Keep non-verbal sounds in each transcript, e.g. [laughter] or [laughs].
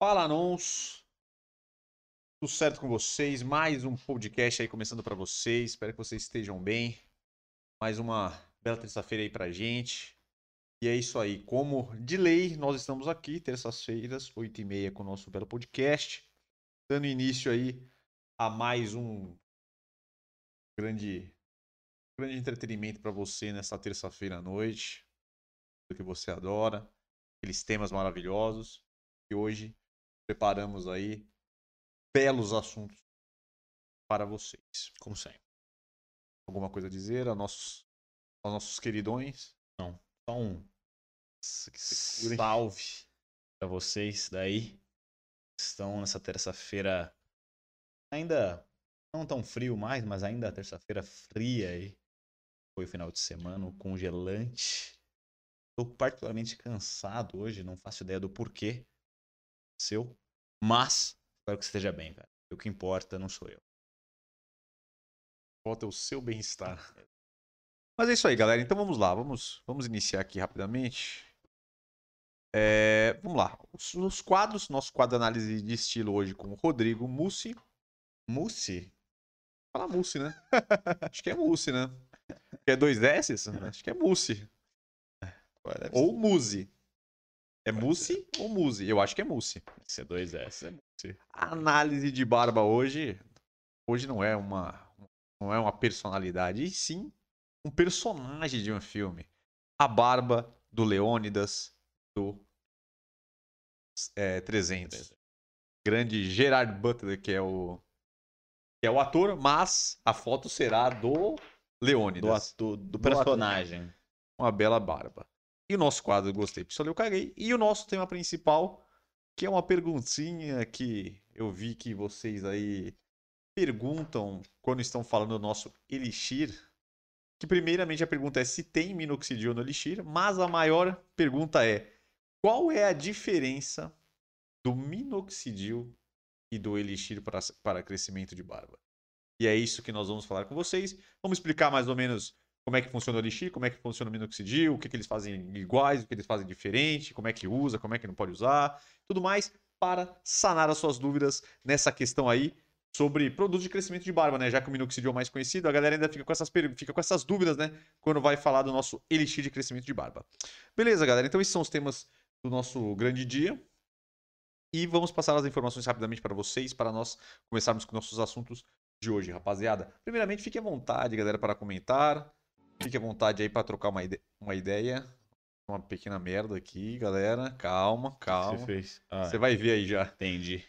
Fala, Nons. Tudo certo com vocês? Mais um podcast aí começando para vocês. Espero que vocês estejam bem. Mais uma bela terça-feira aí pra gente. E é isso aí. Como de lei, nós estamos aqui, terças-feiras, 8h30, com o nosso belo podcast. Dando início aí a mais um grande, grande entretenimento para você nessa terça-feira à noite. Do que você adora. Aqueles temas maravilhosos. E hoje preparamos aí belos assuntos para vocês. Como sempre. Alguma coisa a dizer aos nossos, aos nossos queridões? Não. Só um salve para vocês daí. Estão nessa terça-feira ainda não tão frio mais, mas ainda terça-feira fria aí. Foi o final de semana, congelante. Estou particularmente cansado hoje, não faço ideia do porquê. Seu. Mas espero que esteja bem, velho. O que importa não sou eu. Falta o seu bem-estar. [laughs] Mas é isso aí, galera. Então vamos lá. Vamos, vamos iniciar aqui rapidamente. É, vamos lá. Os, os quadros. Nosso quadro de análise de estilo hoje com o Rodrigo Mussi. Mussi? Fala Mussi, né? [laughs] Acho que é Mussi, né? Que é dois S? [laughs] Acho que é Mussi. Ou Musi. É Mussi ou Musi? Eu acho que é Mussi. C2S é Mussi. A análise de barba hoje. Hoje não é uma. Não é uma personalidade, e sim um personagem de um filme. A barba do Leônidas do é, 300. Grande Gerard Butler, que é o. Que é o ator, mas a foto será do Do, Leônidas. do Do personagem. uma bela barba. E o nosso quadro Gostei, Pistolei, eu caguei. E o nosso tema principal, que é uma perguntinha que eu vi que vocês aí perguntam quando estão falando do nosso Elixir. Que primeiramente a pergunta é se tem minoxidil no Elixir, mas a maior pergunta é qual é a diferença do minoxidil e do Elixir para, para crescimento de barba? E é isso que nós vamos falar com vocês. Vamos explicar mais ou menos como é que funciona o Elixir, como é que funciona o minoxidil, o que, que eles fazem iguais, o que eles fazem diferente, como é que usa, como é que não pode usar, tudo mais para sanar as suas dúvidas nessa questão aí sobre produtos de crescimento de barba, né? Já que o minoxidil é o mais conhecido, a galera ainda fica com essas, fica com essas dúvidas, né? Quando vai falar do nosso Elixir de crescimento de barba. Beleza, galera? Então esses são os temas do nosso grande dia. E vamos passar as informações rapidamente para vocês, para nós começarmos com nossos assuntos de hoje, rapaziada. Primeiramente, fique à vontade, galera, para comentar. Fique à vontade aí para trocar uma, ide- uma ideia. Uma pequena merda aqui, galera. Calma, calma. Você fez. Ah, Você vai ver aí já. entendi.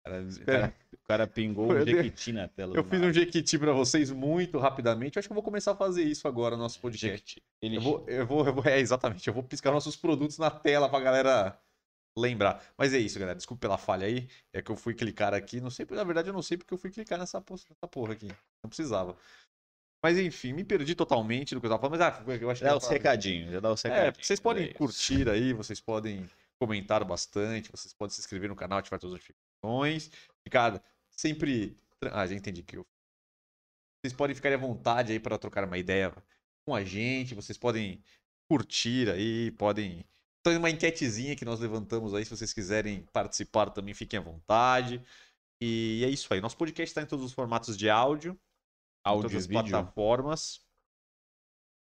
O cara, o cara- o cara pingou Eu um jequiti na tela. Eu fiz um jequiti para vocês muito rapidamente. Eu acho que eu vou começar a fazer isso agora no nosso podcast. Ele Eu vou, eu vou, eu vou- é, exatamente. Eu vou piscar nossos produtos na tela pra galera lembrar. Mas é isso, galera. Desculpa pela falha aí. É que eu fui clicar aqui. Não sei, na verdade, eu não sei porque eu fui clicar nessa porra aqui. Não precisava. Mas enfim, me perdi totalmente do que eu tava falando. Mas ah, eu acho que dá os recadinhos, já dá os É, recadinhos. vocês podem é curtir aí, vocês podem comentar bastante, vocês podem se inscrever no canal, ativar todas as notificações. Ricardo, sempre. Ah, já entendi que eu. Vocês podem ficar à vontade aí para trocar uma ideia com a gente, vocês podem curtir aí, podem. Tem uma enquetezinha que nós levantamos aí, se vocês quiserem participar também, fiquem à vontade. E é isso aí. Nosso podcast está em todos os formatos de áudio Áudio todas as vídeo. plataformas,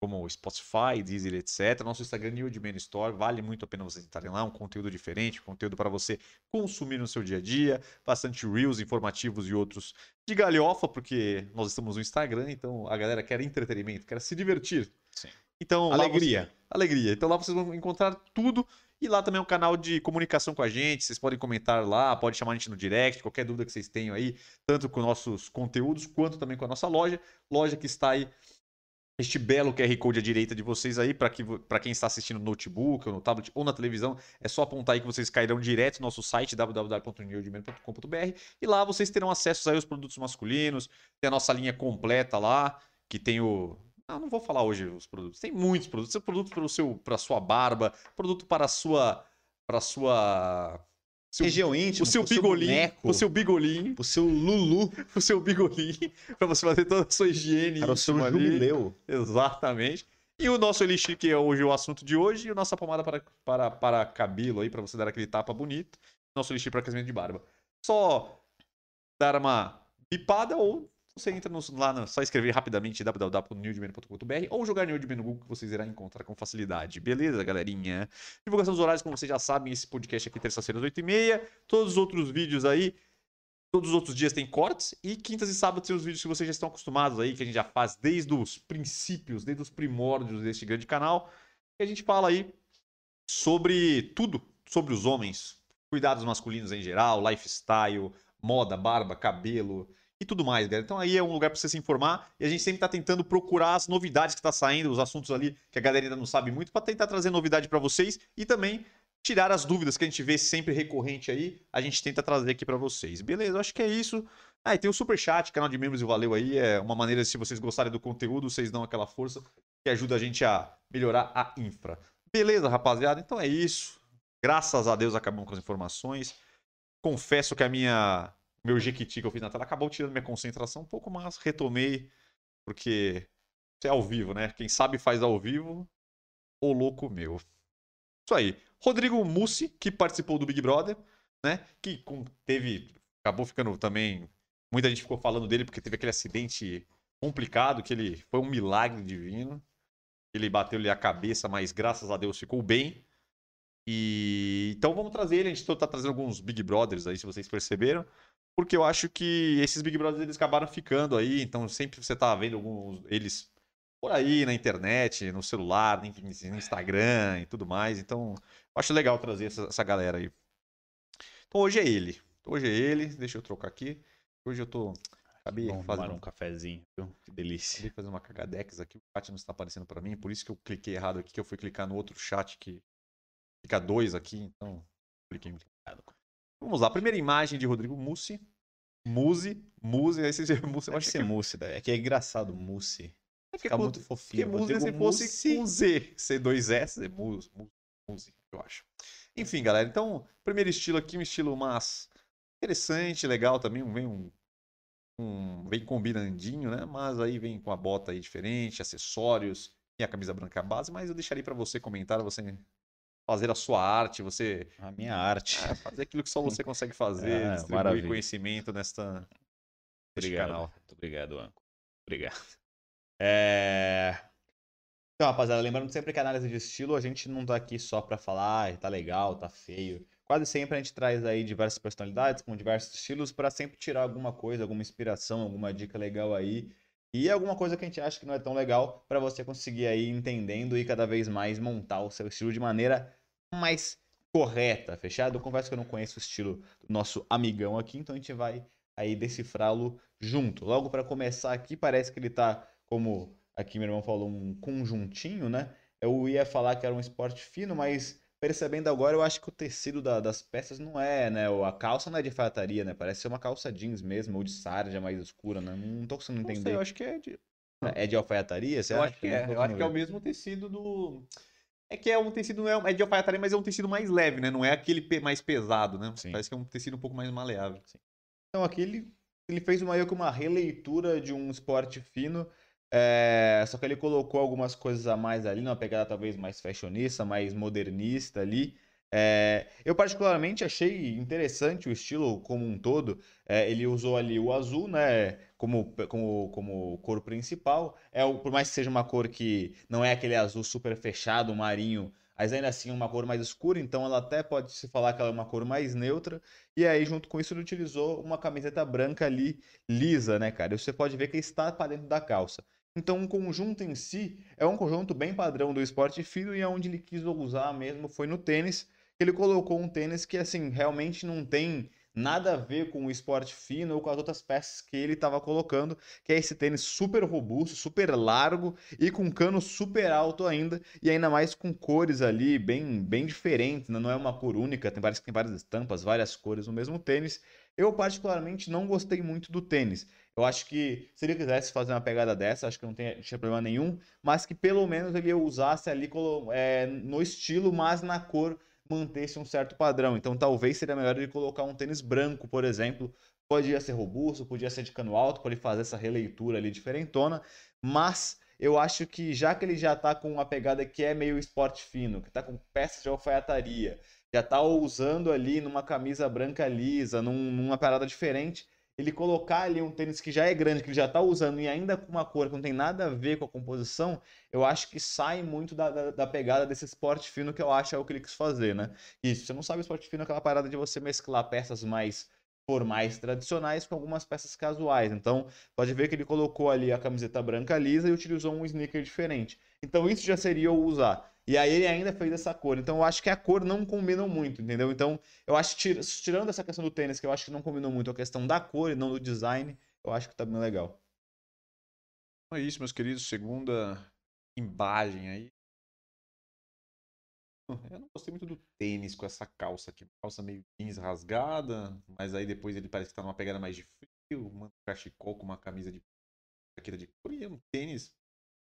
como Spotify, Deezer, etc. Nosso Instagram, New Man Store, vale muito a pena vocês entrarem lá, um conteúdo diferente, conteúdo para você consumir no seu dia a dia, bastante reels informativos e outros de galhofa, porque nós estamos no Instagram, então a galera quer entretenimento, quer se divertir. Sim. Então, lá você- Alegria. alegria. Então lá vocês vão encontrar tudo. E lá também é um canal de comunicação com a gente. Vocês podem comentar lá, pode chamar a gente no direct, qualquer dúvida que vocês tenham aí, tanto com nossos conteúdos quanto também com a nossa loja. Loja que está aí, este belo QR Code à direita de vocês aí, para que, quem está assistindo no notebook, ou no tablet, ou na televisão, é só apontar aí que vocês cairão direto no nosso site, www.newdman.com.br, e lá vocês terão acesso aí aos produtos masculinos, tem a nossa linha completa lá, que tem o. Não, não vou falar hoje os produtos. Tem muitos produtos. Tem produto para seu, para sua barba, produto para a sua, para a sua, seu, Região íntima. o seu bigolinho, boneco, o seu bigolinho, o seu Lulu. [laughs] o seu bigolinho, para você fazer toda a sua higiene. Para o seu jubileu. Exatamente. E o nosso elixir, que é hoje o assunto de hoje, e a nossa pomada para, para, para cabelo aí, para você dar aquele tapa bonito. nosso lixo para crescimento de barba. Só dar uma bipada ou você entra no, lá, no, só escrever rapidamente www.newdman.com.br ou jogar Newdman no Google que vocês irão encontrar com facilidade. Beleza, galerinha? Divulgação dos horários, como vocês já sabem, esse podcast aqui terça-feira às 8h30. Todos os outros vídeos aí, todos os outros dias tem cortes e quintas e sábados tem os vídeos que vocês já estão acostumados aí, que a gente já faz desde os princípios, desde os primórdios deste grande canal. E a gente fala aí sobre tudo, sobre os homens, cuidados masculinos em geral, lifestyle, moda, barba, cabelo e tudo mais, galera. Então aí é um lugar para você se informar e a gente sempre está tentando procurar as novidades que está saindo, os assuntos ali que a galera ainda não sabe muito, para tentar trazer novidade para vocês e também tirar as dúvidas que a gente vê sempre recorrente aí, a gente tenta trazer aqui para vocês. Beleza? Acho que é isso. Ah, e tem o super chat, canal de membros e valeu aí, é uma maneira se vocês gostarem do conteúdo, vocês dão aquela força que ajuda a gente a melhorar a infra. Beleza, rapaziada? Então é isso. Graças a Deus acabamos com as informações. Confesso que a minha meu jequiti que eu fiz na tela acabou tirando minha concentração um pouco, mas retomei, porque isso é ao vivo, né? Quem sabe faz ao vivo, o louco meu. Isso aí. Rodrigo Mussi, que participou do Big Brother, né? Que teve. Acabou ficando também. Muita gente ficou falando dele porque teve aquele acidente complicado, que ele foi um milagre divino. Ele bateu-lhe a cabeça, mas graças a Deus ficou bem. E então vamos trazer ele. A gente está trazendo alguns Big Brothers aí, se vocês perceberam porque eu acho que esses Big Brothers eles acabaram ficando aí, então sempre você tá vendo alguns eles por aí na internet, no celular, no Instagram e tudo mais. Então, eu acho legal trazer essa, essa galera aí. Então hoje é ele. Hoje é ele. Deixa eu trocar aqui. Hoje eu tô. Acabei Bom, fazendo um cafezinho, viu? Que delícia. Acabei fazer uma cagadex aqui. O chat não está aparecendo para mim, por isso que eu cliquei errado aqui, que eu fui clicar no outro chat que fica dois aqui, então cliquei errado. Vamos lá, primeira imagem de Rodrigo Mussi. Muse, Muse, aí você Muse, eu acho que é Muse, é que é engraçado, Muse. É Fica muito fofinho. Porque Muse se fosse com Z, C2S, é Muse, Muse, eu acho. Enfim, galera, então, primeiro estilo aqui, um estilo mais interessante, legal também, vem um, um vem combinandinho, né? Mas aí vem com a bota aí diferente, acessórios e a camisa branca base, mas eu deixaria para você comentar, você fazer a sua arte, você. A minha arte. É, fazer aquilo que só você [laughs] consegue fazer, é, distribuir maravilha. conhecimento nesta, obrigado, canal. Muito obrigado, Anco. Obrigado. É... Então, rapaziada, lembrando sempre que a análise de estilo, a gente não tá aqui só pra falar, ah, tá legal, tá feio. Quase sempre a gente traz aí diversas personalidades com diversos estilos para sempre tirar alguma coisa, alguma inspiração, alguma dica legal aí. E alguma coisa que a gente acha que não é tão legal para você conseguir aí entendendo e cada vez mais montar o seu estilo de maneira mais correta, fechado? Eu confesso que eu não conheço o estilo do nosso amigão aqui, então a gente vai aí decifrá-lo junto. Logo para começar aqui, parece que ele tá como aqui meu irmão falou um conjuntinho, né? Eu ia falar que era um esporte fino, mas percebendo agora, eu acho que o tecido da, das peças não é, né? A calça não é de alfaiataria, né? Parece ser uma calça jeans mesmo, ou de sarja mais escura, né? Não tô conseguindo entender. Não sei, eu acho que é de... É de alfaiataria? Você eu acha? acho que é. Eu acho que é o mesmo tecido do... É que é um tecido, não é, é de alfaiataria, mas é um tecido mais leve, né? Não é aquele mais pesado, né? Sim. Parece que é um tecido um pouco mais maleável. Sim. Então aqui ele, ele fez uma, uma releitura de um esporte fino, é, só que ele colocou algumas coisas a mais ali, numa pegada talvez mais fashionista, mais modernista ali. É, eu particularmente achei interessante o estilo como um todo. É, ele usou ali o azul, né, como, como, como cor principal. É, por mais que seja uma cor que não é aquele azul super fechado, marinho, mas ainda assim é uma cor mais escura, então ela até pode se falar que ela é uma cor mais neutra. E aí, junto com isso, ele utilizou uma camiseta branca ali, lisa, né, cara? E você pode ver que está para dentro da calça. Então, o conjunto em si é um conjunto bem padrão do esporte fino e aonde ele quis usar mesmo foi no tênis. Ele colocou um tênis que, assim, realmente não tem nada a ver com o esporte fino ou com as outras peças que ele estava colocando, que é esse tênis super robusto, super largo e com cano super alto ainda, e ainda mais com cores ali bem, bem diferentes, né? não é uma cor única, tem várias, tem várias estampas, várias cores no mesmo tênis. Eu particularmente não gostei muito do tênis. Eu acho que se ele quisesse fazer uma pegada dessa, acho que não tem, tinha problema nenhum, mas que pelo menos ele usasse ali é, no estilo, mas na cor mantesse um certo padrão. Então talvez seria melhor ele colocar um tênis branco, por exemplo. Podia ser robusto, podia ser de cano alto, para ele fazer essa releitura ali diferentona, mas eu acho que já que ele já está com uma pegada que é meio esporte fino, que está com peças de alfaiataria, já tá usando ali numa camisa branca lisa, num, numa parada diferente, ele colocar ali um tênis que já é grande, que ele já tá usando, e ainda com uma cor que não tem nada a ver com a composição, eu acho que sai muito da, da, da pegada desse esporte fino que eu acho é o que ele quis fazer, né? Se você não sabe, esporte fino é aquela parada de você mesclar peças mais formais tradicionais com algumas peças casuais. Então, pode ver que ele colocou ali a camiseta branca lisa e utilizou um sneaker diferente. Então, isso já seria o usar. E aí ele ainda fez essa cor. Então, eu acho que a cor não combina muito, entendeu? Então, eu acho que tirando essa questão do tênis, que eu acho que não combinou muito a questão da cor e não do design, eu acho que tá bem legal. É isso, meus queridos. Segunda imagem aí. Eu não gostei muito do tênis com essa calça aqui. Calça meio jeans rasgada, mas aí depois ele parece que tá numa pegada mais de frio, um cachecol com uma camisa de jaqueta de couro e um tênis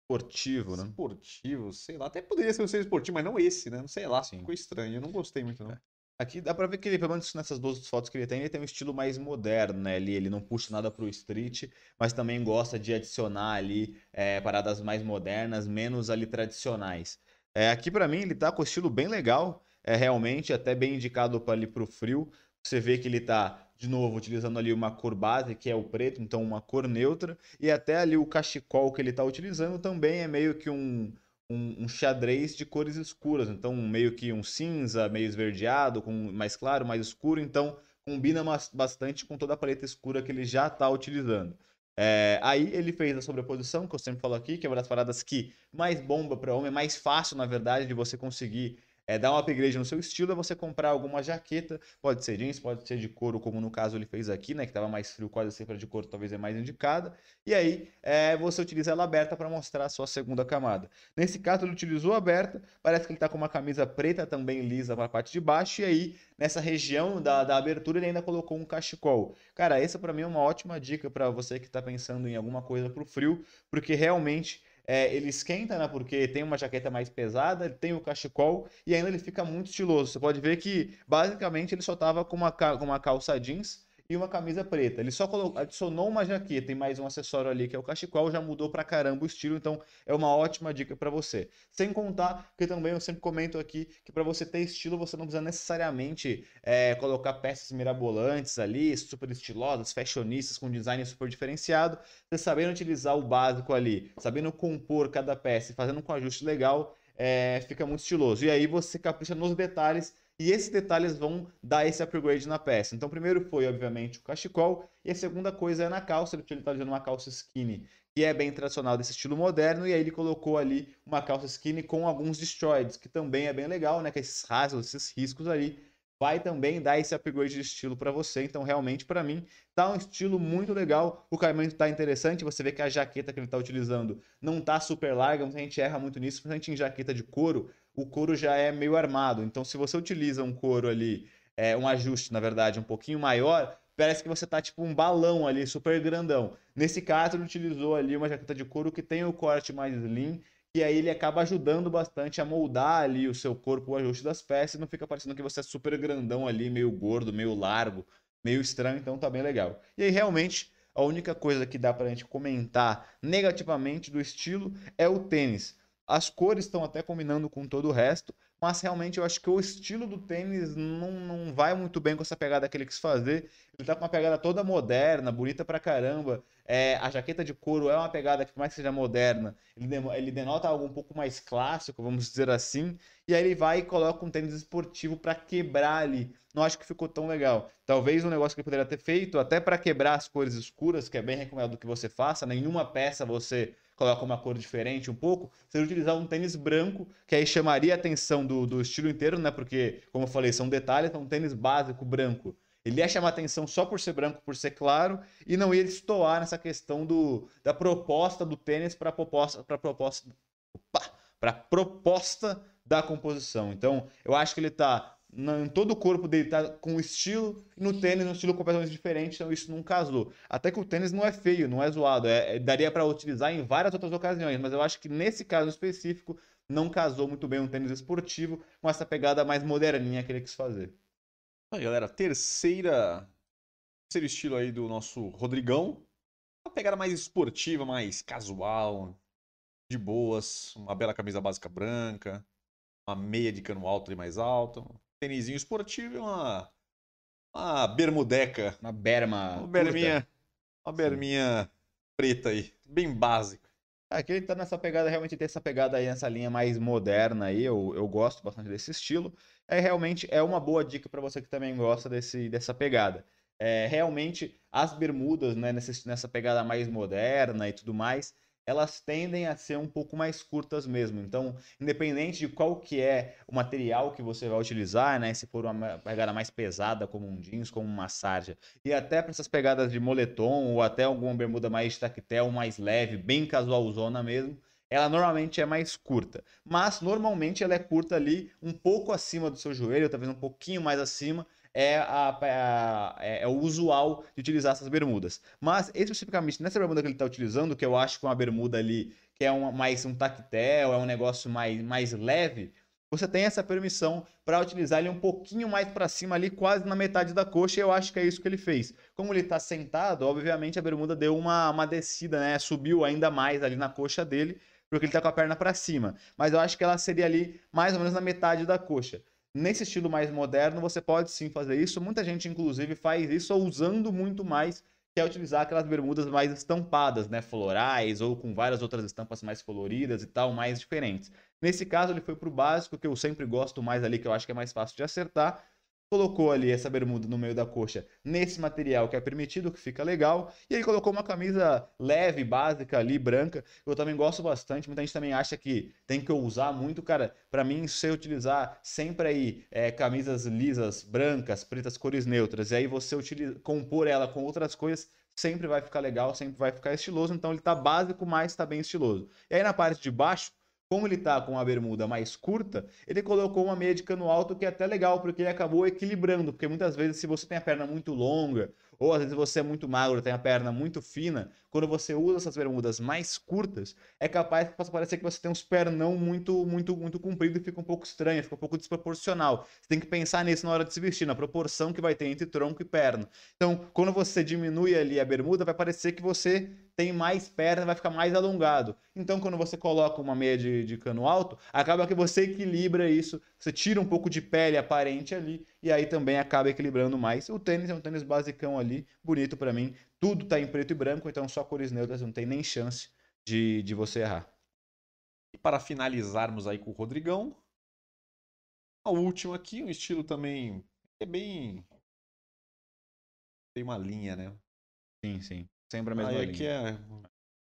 esportivo, né? Esportivo, sei lá. Até poderia ser um tênis esportivo, mas não esse, né? Não sei lá, Sim. ficou estranho. Eu não gostei muito, não. É. Aqui dá pra ver que ele, pelo menos nessas duas fotos que ele tem, ele tem um estilo mais moderno, né? Ele, ele não puxa nada pro street, mas também gosta de adicionar ali é, paradas mais modernas, menos ali tradicionais. É, aqui para mim ele tá com estilo bem legal, é realmente até bem indicado para ali pro frio. Você vê que ele tá de novo utilizando ali uma cor base que é o preto, então uma cor neutra e até ali o cachecol que ele tá utilizando também é meio que um um, um, xadrez de cores escuras, então meio que um cinza, meio esverdeado, com mais claro, mais escuro, então combina bastante com toda a paleta escura que ele já está utilizando. É, aí ele fez a sobreposição, que eu sempre falo aqui, que é uma das paradas que mais bomba para homem, é mais fácil, na verdade, de você conseguir é, dar um upgrade no seu estilo é você comprar alguma jaqueta, pode ser jeans, pode ser de couro, como no caso ele fez aqui, né, que estava mais frio, quase sempre de couro talvez é mais indicada, e aí é, você utiliza ela aberta para mostrar a sua segunda camada. Nesse caso ele utilizou aberta, parece que ele está com uma camisa preta também lisa para a parte de baixo, e aí nessa região da, da abertura ele ainda colocou um cachecol. Cara, essa para mim é uma ótima dica para você que está pensando em alguma coisa para o frio, porque realmente é, ele esquenta, né? Porque tem uma jaqueta mais pesada, tem o cachecol e ainda ele fica muito estiloso. Você pode ver que basicamente ele só tava com uma, com uma calça jeans e uma camisa preta. Ele só colocou, adicionou uma jaqueta e mais um acessório ali que é o cachecol, já mudou pra caramba o estilo, então é uma ótima dica para você. Sem contar que também eu sempre comento aqui que para você ter estilo você não precisa necessariamente é, colocar peças mirabolantes ali, super estilosas, fashionistas com design super diferenciado. Você sabendo utilizar o básico ali, sabendo compor cada peça e fazendo um ajuste legal, é, fica muito estiloso. E aí você capricha nos detalhes e esses detalhes vão dar esse upgrade na peça. Então, primeiro foi, obviamente, o cachecol. E a segunda coisa é na calça. Ele está usando uma calça skinny, que é bem tradicional desse estilo moderno. E aí ele colocou ali uma calça skinny com alguns destroyeds, que também é bem legal, né? Que esses rasgos, esses riscos ali vai também dar esse upgrade de estilo para você. Então, realmente, para mim, tá um estilo muito legal. O caimento tá interessante. Você vê que a jaqueta que ele tá utilizando não tá super larga. A gente erra muito nisso, principalmente em jaqueta de couro. O couro já é meio armado. Então, se você utiliza um couro ali, é, um ajuste, na verdade, um pouquinho maior, parece que você tá tipo um balão ali, super grandão. Nesse caso, ele utilizou ali uma jaqueta de couro que tem o corte mais lean e aí ele acaba ajudando bastante a moldar ali o seu corpo, o ajuste das peças, não fica parecendo que você é super grandão ali, meio gordo, meio largo, meio estranho, então tá bem legal. E aí realmente a única coisa que dá pra gente comentar negativamente do estilo é o tênis. As cores estão até combinando com todo o resto, mas realmente eu acho que o estilo do tênis não, não vai muito bem com essa pegada que ele quis fazer. Ele tá com uma pegada toda moderna, bonita pra caramba. É, a jaqueta de couro é uma pegada que, por mais que seja moderna, ele, ele denota algo um pouco mais clássico, vamos dizer assim. E aí ele vai e coloca um tênis esportivo para quebrar ali. Não acho que ficou tão legal. Talvez um negócio que ele poderia ter feito, até para quebrar as cores escuras, que é bem recomendado que você faça. Nenhuma peça você coloca uma cor diferente um pouco, seria utilizar um tênis branco, que aí chamaria a atenção do, do estilo inteiro, né? Porque, como eu falei, são detalhes, é um tênis básico branco. Ele ia chamar atenção só por ser branco, por ser claro, e não ia destoar nessa questão do, da proposta do tênis para proposta, pra proposta, para proposta da composição. Então, eu acho que ele está em todo o corpo dele tá com estilo, e no tênis um estilo completamente diferente, então isso não casou. Até que o tênis não é feio, não é zoado, é, é daria para utilizar em várias outras ocasiões, mas eu acho que nesse caso específico não casou muito bem um tênis esportivo com essa pegada mais moderninha que ele quis fazer. Aí, galera, terceira terceiro estilo aí do nosso Rodrigão, uma pegada mais esportiva, mais casual, de boas, uma bela camisa básica branca, uma meia de cano alto e mais alto, tênisinho esportivo e uma, uma bermudeca. Uma berma. Uma berminha, uma berminha preta aí, bem básica. Aqui ele tá nessa pegada, realmente tem essa pegada aí, nessa linha mais moderna aí, eu, eu gosto bastante desse estilo. É realmente é uma boa dica para você que também gosta desse, dessa pegada. É, realmente as bermudas, né, nessa, nessa pegada mais moderna e tudo mais, elas tendem a ser um pouco mais curtas mesmo. Então, independente de qual que é o material que você vai utilizar, né, se for uma pegada mais pesada como um jeans, como uma sarja, e até para essas pegadas de moletom ou até alguma bermuda mais tactel, mais leve, bem casualzona mesmo, ela normalmente é mais curta. Mas normalmente ela é curta ali um pouco acima do seu joelho, talvez um pouquinho mais acima, é, a, a, é, é, o usual de utilizar essas bermudas. Mas especificamente nessa bermuda que ele está utilizando, que eu acho que é uma bermuda ali que é mais um tactel, é um negócio mais, mais leve, você tem essa permissão para utilizar ele um pouquinho mais para cima ali, quase na metade da coxa, e eu acho que é isso que ele fez. Como ele está sentado, obviamente a bermuda deu uma, uma descida, né? Subiu ainda mais ali na coxa dele, porque ele está com a perna para cima. Mas eu acho que ela seria ali mais ou menos na metade da coxa. Nesse estilo mais moderno, você pode sim fazer isso. Muita gente, inclusive, faz isso usando muito mais, que é utilizar aquelas bermudas mais estampadas, né? Florais ou com várias outras estampas mais coloridas e tal, mais diferentes. Nesse caso, ele foi para o básico, que eu sempre gosto mais ali, que eu acho que é mais fácil de acertar colocou ali essa bermuda no meio da coxa nesse material que é permitido, que fica legal, e ele colocou uma camisa leve, básica ali, branca. Eu também gosto bastante, muita gente também acha que tem que usar muito, cara. Para mim, se utilizar sempre aí é, camisas lisas, brancas, pretas, cores neutras, e aí você utiliza, compor ela com outras coisas, sempre vai ficar legal, sempre vai ficar estiloso. Então ele tá básico, mas tá bem estiloso. E aí na parte de baixo, como ele tá com a bermuda mais curta, ele colocou uma meia de cano alto que é até legal, porque ele acabou equilibrando, porque muitas vezes se você tem a perna muito longa, ou às vezes você é muito magro, tem a perna muito fina, quando você usa essas bermudas mais curtas, é capaz que possa parecer que você tem uns pernão muito, muito, muito comprido e fica um pouco estranho, fica um pouco desproporcional. Você tem que pensar nisso na hora de se vestir, na proporção que vai ter entre tronco e perna. Então, quando você diminui ali a bermuda, vai parecer que você tem mais perna, vai ficar mais alongado. Então, quando você coloca uma meia de, de cano alto, acaba que você equilibra isso, você tira um pouco de pele aparente ali e aí também acaba equilibrando mais. O tênis é um tênis basicão ali, bonito para mim. Tudo tá em preto e branco, então só cores neutras não tem nem chance de, de você errar. E para finalizarmos aí com o Rodrigão, a última aqui, um estilo também é bem tem uma linha, né? Sim, sim. Sempre a mesma Aí linha. aqui é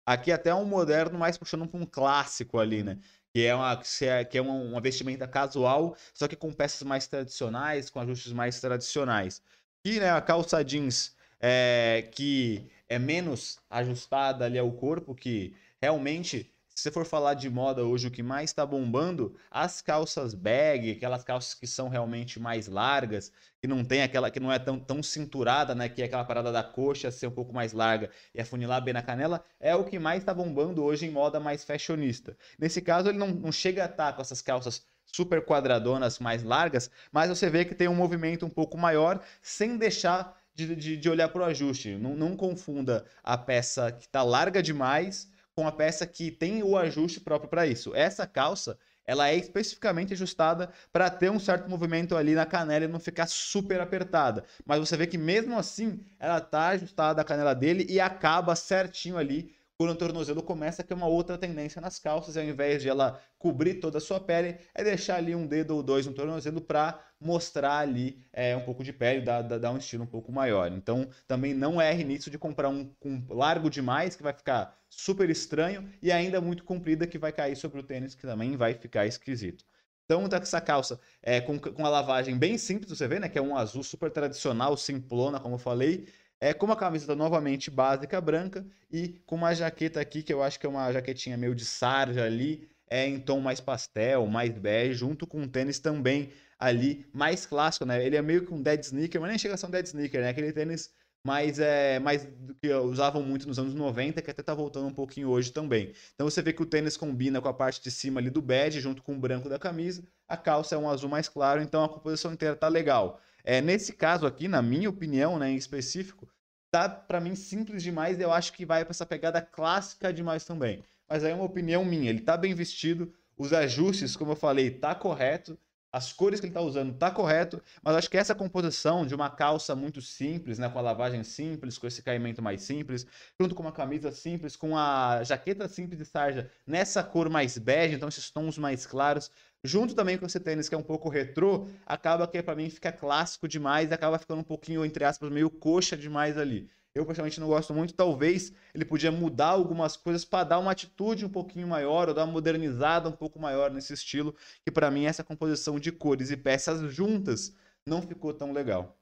Aqui até um moderno, mais puxando para um clássico ali, né? Que é, uma, que é- que é uma, uma vestimenta casual, só que com peças mais tradicionais, com ajustes mais tradicionais. E né, a calça jeans é, que é menos ajustada ali ao corpo, que realmente, se você for falar de moda hoje, o que mais está bombando, as calças bag, aquelas calças que são realmente mais largas, que não tem aquela, que não é tão, tão cinturada, né? Que é aquela parada da coxa ser um pouco mais larga e afunilar bem na canela, é o que mais está bombando hoje em moda mais fashionista. Nesse caso, ele não, não chega a estar com essas calças super quadradonas mais largas, mas você vê que tem um movimento um pouco maior, sem deixar de, de, de olhar para o ajuste. Não, não confunda a peça que está larga demais com a peça que tem o ajuste próprio para isso. Essa calça, ela é especificamente ajustada para ter um certo movimento ali na canela e não ficar super apertada. Mas você vê que mesmo assim, ela tá ajustada à canela dele e acaba certinho ali quando o tornozelo começa, que é uma outra tendência nas calças, ao invés de ela cobrir toda a sua pele, é deixar ali um dedo ou dois no tornozelo para mostrar ali é, um pouco de pele, dar, dar, um estilo um pouco maior. Então, também não erre nisso de comprar um com largo demais, que vai ficar super estranho, e ainda muito comprida, que vai cair sobre o tênis, que também vai ficar esquisito. Então, tá com essa calça é, com, com a lavagem bem simples, você vê, né? Que é um azul super tradicional, simplona, como eu falei. É com uma camiseta novamente básica branca e com uma jaqueta aqui, que eu acho que é uma jaquetinha meio de sarja ali, é em tom mais pastel, mais bege, junto com um tênis também ali mais clássico, né? Ele é meio que um dead sneaker, mas nem chega a ser um dead sneaker, né? Aquele tênis mais, é, mais do que usavam muito nos anos 90, que até tá voltando um pouquinho hoje também. Então você vê que o tênis combina com a parte de cima ali do bege, junto com o branco da camisa. A calça é um azul mais claro, então a composição inteira tá legal. É, nesse caso aqui, na minha opinião, né, em específico, tá para mim simples demais e eu acho que vai para essa pegada clássica demais também. Mas aí é uma opinião minha, ele tá bem vestido, os ajustes, como eu falei, tá correto. as cores que ele tá usando tá correto, mas acho que essa composição de uma calça muito simples, né, com a lavagem simples, com esse caimento mais simples, junto com uma camisa simples, com a jaqueta simples de sarja nessa cor mais bege, então esses tons mais claros, junto também com esse tênis que é um pouco retrô, acaba que para mim fica clássico demais acaba ficando um pouquinho entre aspas meio coxa demais ali. Eu, pessoalmente, não gosto muito. Talvez ele podia mudar algumas coisas para dar uma atitude um pouquinho maior, ou dar uma modernizada um pouco maior nesse estilo, que para mim essa composição de cores e peças juntas não ficou tão legal.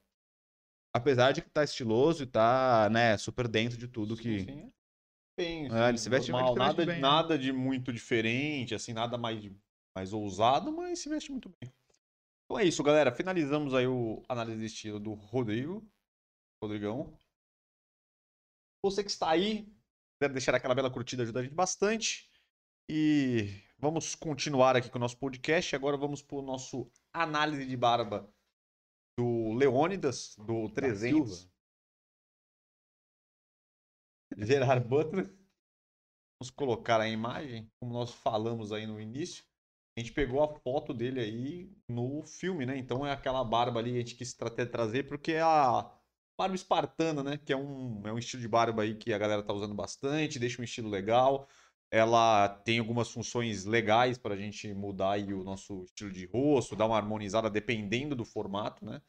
Apesar de que tá estiloso e tá, né, super dentro de tudo que... Sim, sim. Bem, É, ele se veste- normal, nada, bem, né? nada de muito diferente, assim, nada mais, mais ousado, mas se veste muito bem. Então é isso, galera. Finalizamos aí o análise de estilo do Rodrigo. Rodrigão. Você que está aí, deve deixar aquela bela curtida, ajuda a gente bastante. E vamos continuar aqui com o nosso podcast. Agora vamos para o nosso análise de barba do Leônidas, do 300. Silva. Gerard Butler. Vamos colocar a imagem, como nós falamos aí no início. A gente pegou a foto dele aí no filme, né? Então é aquela barba ali a gente quis até trazer, porque é a barba espartana, né? Que é um, é um estilo de barba aí que a galera tá usando bastante, deixa um estilo legal. Ela tem algumas funções legais para a gente mudar aí o nosso estilo de rosto, dar uma harmonizada dependendo do formato, né?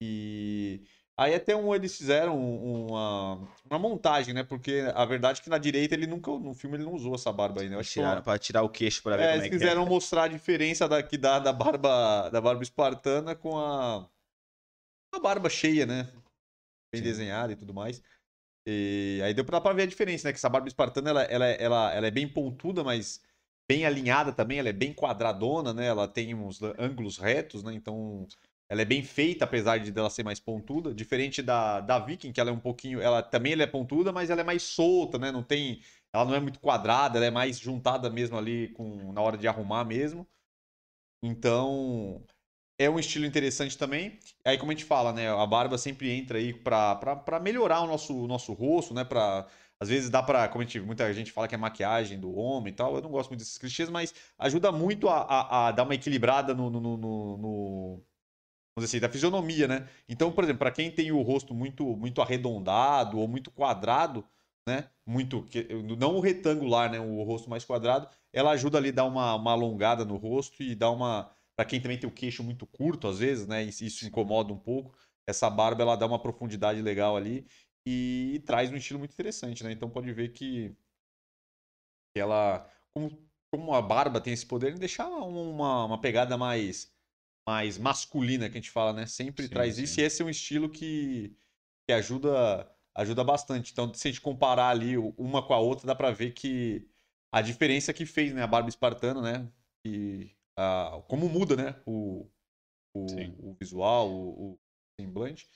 E aí até um, eles fizeram uma, uma montagem, né? Porque a verdade é que na direita ele nunca, no filme ele não usou essa barba aí, né? Tiraram, pra tirar o queixo pra ver é, como eles é que quiseram mostrar a diferença da, que dá da barba, da barba espartana com a, a barba cheia, né? Bem Sim. desenhada e tudo mais. E aí deu pra, pra ver a diferença, né? Que essa barba espartana, ela, ela, ela, ela é bem pontuda, mas bem alinhada também. Ela é bem quadradona, né? Ela tem uns ângulos retos, né? Então, ela é bem feita, apesar de dela ser mais pontuda. Diferente da, da Viking, que ela é um pouquinho... Ela também ela é pontuda, mas ela é mais solta, né? Não tem... Ela não é muito quadrada, ela é mais juntada mesmo ali com, na hora de arrumar mesmo. Então, é um estilo interessante também. Aí, como a gente fala, né? A barba sempre entra aí pra melhorar o nosso, nosso rosto, né? Pra, às vezes dá pra, como a gente, muita gente fala que é maquiagem do homem e tal. Eu não gosto muito desses clichês, mas ajuda muito a, a, a dar uma equilibrada no, no, no- no- vamos dizer assim, da fisionomia, né? Então, por exemplo, para quem tem o rosto muito, muito arredondado ou muito quadrado, né? Muito, não o retangular, né? O rosto mais quadrado, ela ajuda ali a dar uma, uma alongada no rosto e dá uma. Para quem também tem o queixo muito curto, às vezes, né? Isso incomoda um pouco. Essa barba ela dá uma profundidade legal ali e, traz um estilo muito interessante, né? Então pode ver que, que ela, como, como a barba tem esse poder de deixar uma, uma pegada mais mais masculina que a gente fala, né? Sempre Sim, traz sim. isso e esse é um estilo que, que ajuda ajuda bastante. Então, se a gente comparar ali uma com a outra, dá pra ver que a diferença que fez, né, a barba espartana, né? E a, como muda, né, o, o, o visual, o, o semblante.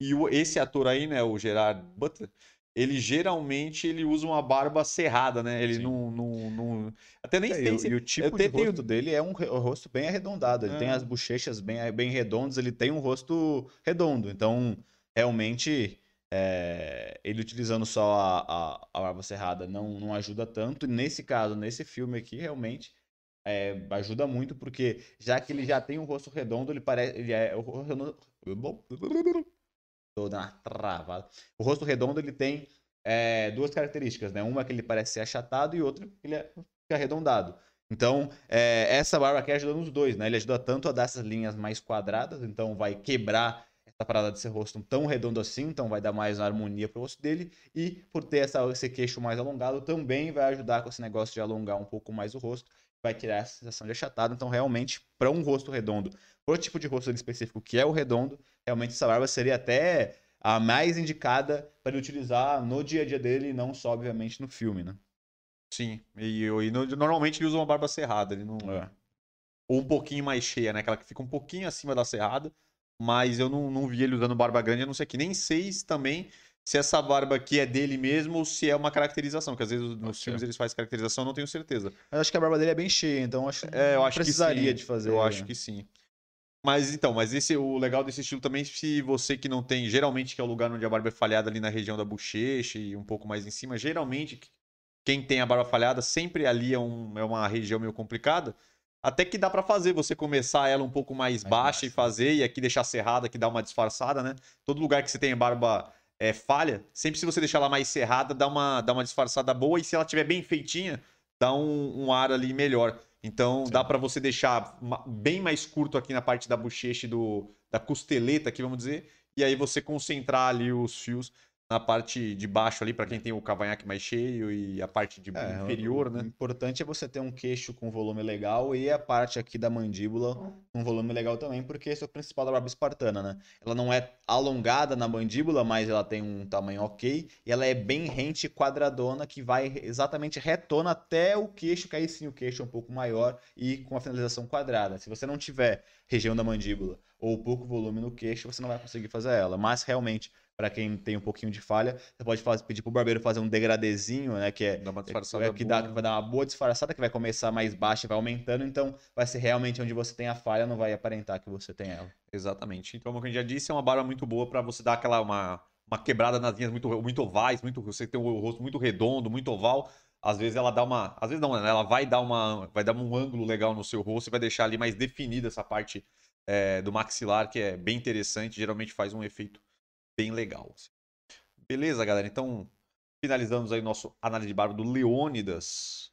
E o- esse ator aí, né, o Gerard Butler, ele geralmente ele usa uma barba cerrada, né? Ele não, não, não- até nem É, sei e, o- se e o tipo até de tenho- rosto dele é um rosto bem arredondado. Ele tem É. as bochechas bem, bem redondas, ele tem um rosto redondo. Então, realmente, é, ele utilizando só a, a, a barba cerrada não, não ajuda tanto. E nesse caso, nesse filme aqui, realmente é, ajuda muito, porque já que ele já tem um rosto redondo, ele parece. Ele é, dando uma travada. O rosto redondo ele tem é, duas características, né? Uma que ele parece ser achatado e outra que ele é arredondado. Então, é, essa barba aqui ajuda nos dois, né? Ele ajuda tanto a dar essas linhas mais quadradas, então vai quebrar essa parada de ser rosto tão redondo assim, então vai dar mais harmonia pro rosto dele. E por ter essa, esse queixo mais alongado, também vai ajudar com esse negócio de alongar um pouco mais o rosto, vai tirar essa sensação de achatado. Então, realmente, para um rosto redondo, pro tipo de rosto específico que é o redondo, realmente essa barba seria até a mais indicada para ele utilizar no dia a dia dele, e não só, obviamente, no filme, né? Sim, e, e no- normalmente ele usa uma barba cerrada, ele não É. ou um pouquinho mais cheia, né? Aquela que fica um pouquinho acima da cerrada, mas eu não, não vi ele usando barba grande, eu não sei aqui. Nem sei se também se essa barba aqui é dele mesmo ou se é uma caracterização, que às vezes nos ser. filmes eles fazem caracterização, eu não tenho certeza. Mas acho que a barba dele é bem cheia, então acho que É, eu acho precisaria que sim. de fazer. Eu acho que sim. Mas então, mas esse o legal desse estilo também, se você que não tem, geralmente que é o lugar onde a barba é falhada ali na região da bochecha e um pouco mais em cima, geralmente quem tem a barba falhada sempre ali é, um, é uma região meio complicada. Até que dá pra fazer, você começar ela um pouco mais, Mais baixa e baixa. fazer, e aqui deixar cerrada, que dá uma disfarçada, né? Todo lugar que você tem barba é, falha, sempre se você deixar ela mais cerrada, dá uma, dá uma disfarçada boa, e se ela tiver bem feitinha, dá um, um ar ali melhor. Então Sim. dá pra você deixar bem mais curto aqui na parte da bochecha do, da costeleta aqui, vamos dizer, e aí você concentrar ali os fios na parte de baixo ali, pra quem tem o cavanhaque mais cheio, e a parte de É, inferior, o, né? O importante é você ter um queixo com volume legal e a parte aqui da mandíbula com volume legal também, porque esse é o principal da barba espartana, né? Ela não é alongada na mandíbula, mas ela tem um tamanho ok e ela é bem rente e quadradona que vai exatamente retona até o queixo, que aí sim o queixo é um pouco maior e com a finalização quadrada. Se você não tiver região da mandíbula ou pouco volume no queixo, você não vai conseguir fazer ela. Mas realmente, para quem tem um pouquinho de falha, você pode fazer- pedir pro barbeiro fazer um degradezinho, né? Que é Dá uma é, disfarçada é que, dá, boa. que vai dar uma boa disfarçada, que vai começar mais baixa e vai aumentando, então vai ser realmente onde você tem a falha, não vai aparentar que você tem ela. Exatamente. Então, como a gente já disse, é uma barba muito boa pra você dar aquela uma, uma quebrada nas linhas muito, muito ovais, muito, você tem o rosto muito redondo, muito oval. Às vezes ela dá uma. Às vezes não, né? Ela vai dar uma. Vai dar um ângulo legal no seu rosto e vai deixar ali mais definida essa parte é, do maxilar, que é bem interessante, geralmente faz um efeito bem legal. Beleza, galera? Então, finalizamos aí nosso análise de barba do Leônidas.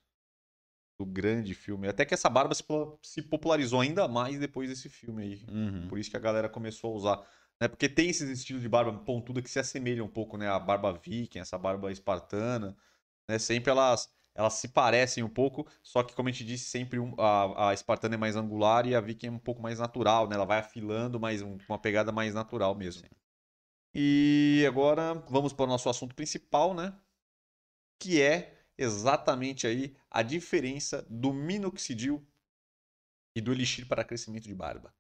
Do grande filme. Até que essa barba se po- se popularizou ainda mais depois desse filme aí. Uhum. Por isso que a galera começou a usar. Né? Porque tem esses estilos de barba pontuda que se assemelham um pouco, né? A barba viking, essa barba espartana. Né? Sempre elas, elas se parecem um pouco, só que, como a gente disse, sempre um- a, a espartana é mais angular e a viking é um pouco mais natural, né? Ela vai afilando, mas um- uma pegada mais natural mesmo. E agora vamos para o nosso assunto principal, né? Que é exatamente aí a diferença do minoxidil e do elixir para crescimento de barba.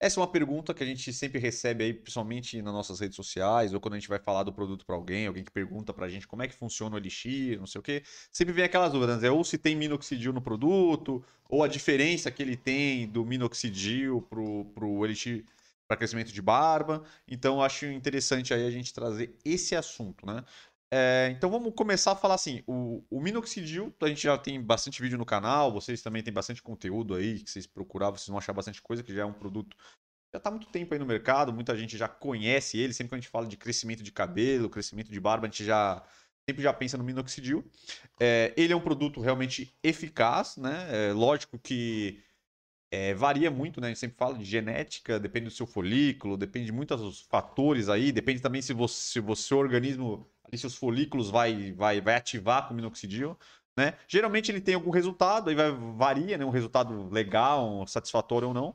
Essa é uma pergunta que a gente sempre recebe aí, principalmente nas nossas redes sociais, ou quando a gente vai falar do produto para alguém, alguém que pergunta pra gente como é que funciona o elixir, não sei o quê. Sempre vem aquelas dúvidas, né? ou se tem minoxidil no produto, ou a diferença que ele tem do minoxidil pro, pro elixir para crescimento de barba. Então, acho interessante aí a gente trazer esse assunto, né? É, então vamos começar a falar assim, o, o minoxidil, a gente já tem bastante vídeo no canal, vocês também têm bastante conteúdo aí, que vocês procurar, vocês vão achar bastante coisa, que já é um produto já está há muito tempo aí no mercado, muita gente já conhece ele, sempre que a gente fala de crescimento de cabelo, crescimento de barba, a gente já sempre já pensa no minoxidil. É, ele é um produto realmente eficaz, né? É, lógico que é, varia muito, né? A gente sempre fala de genética, depende do seu folículo, depende de muitos fatores aí, depende também se você, se o seu organismo, ali seus folículos vai, vai, vai ativar com minoxidil, né? Geralmente ele tem algum resultado, aí vai, varia, né? Um resultado legal, um satisfatório ou não.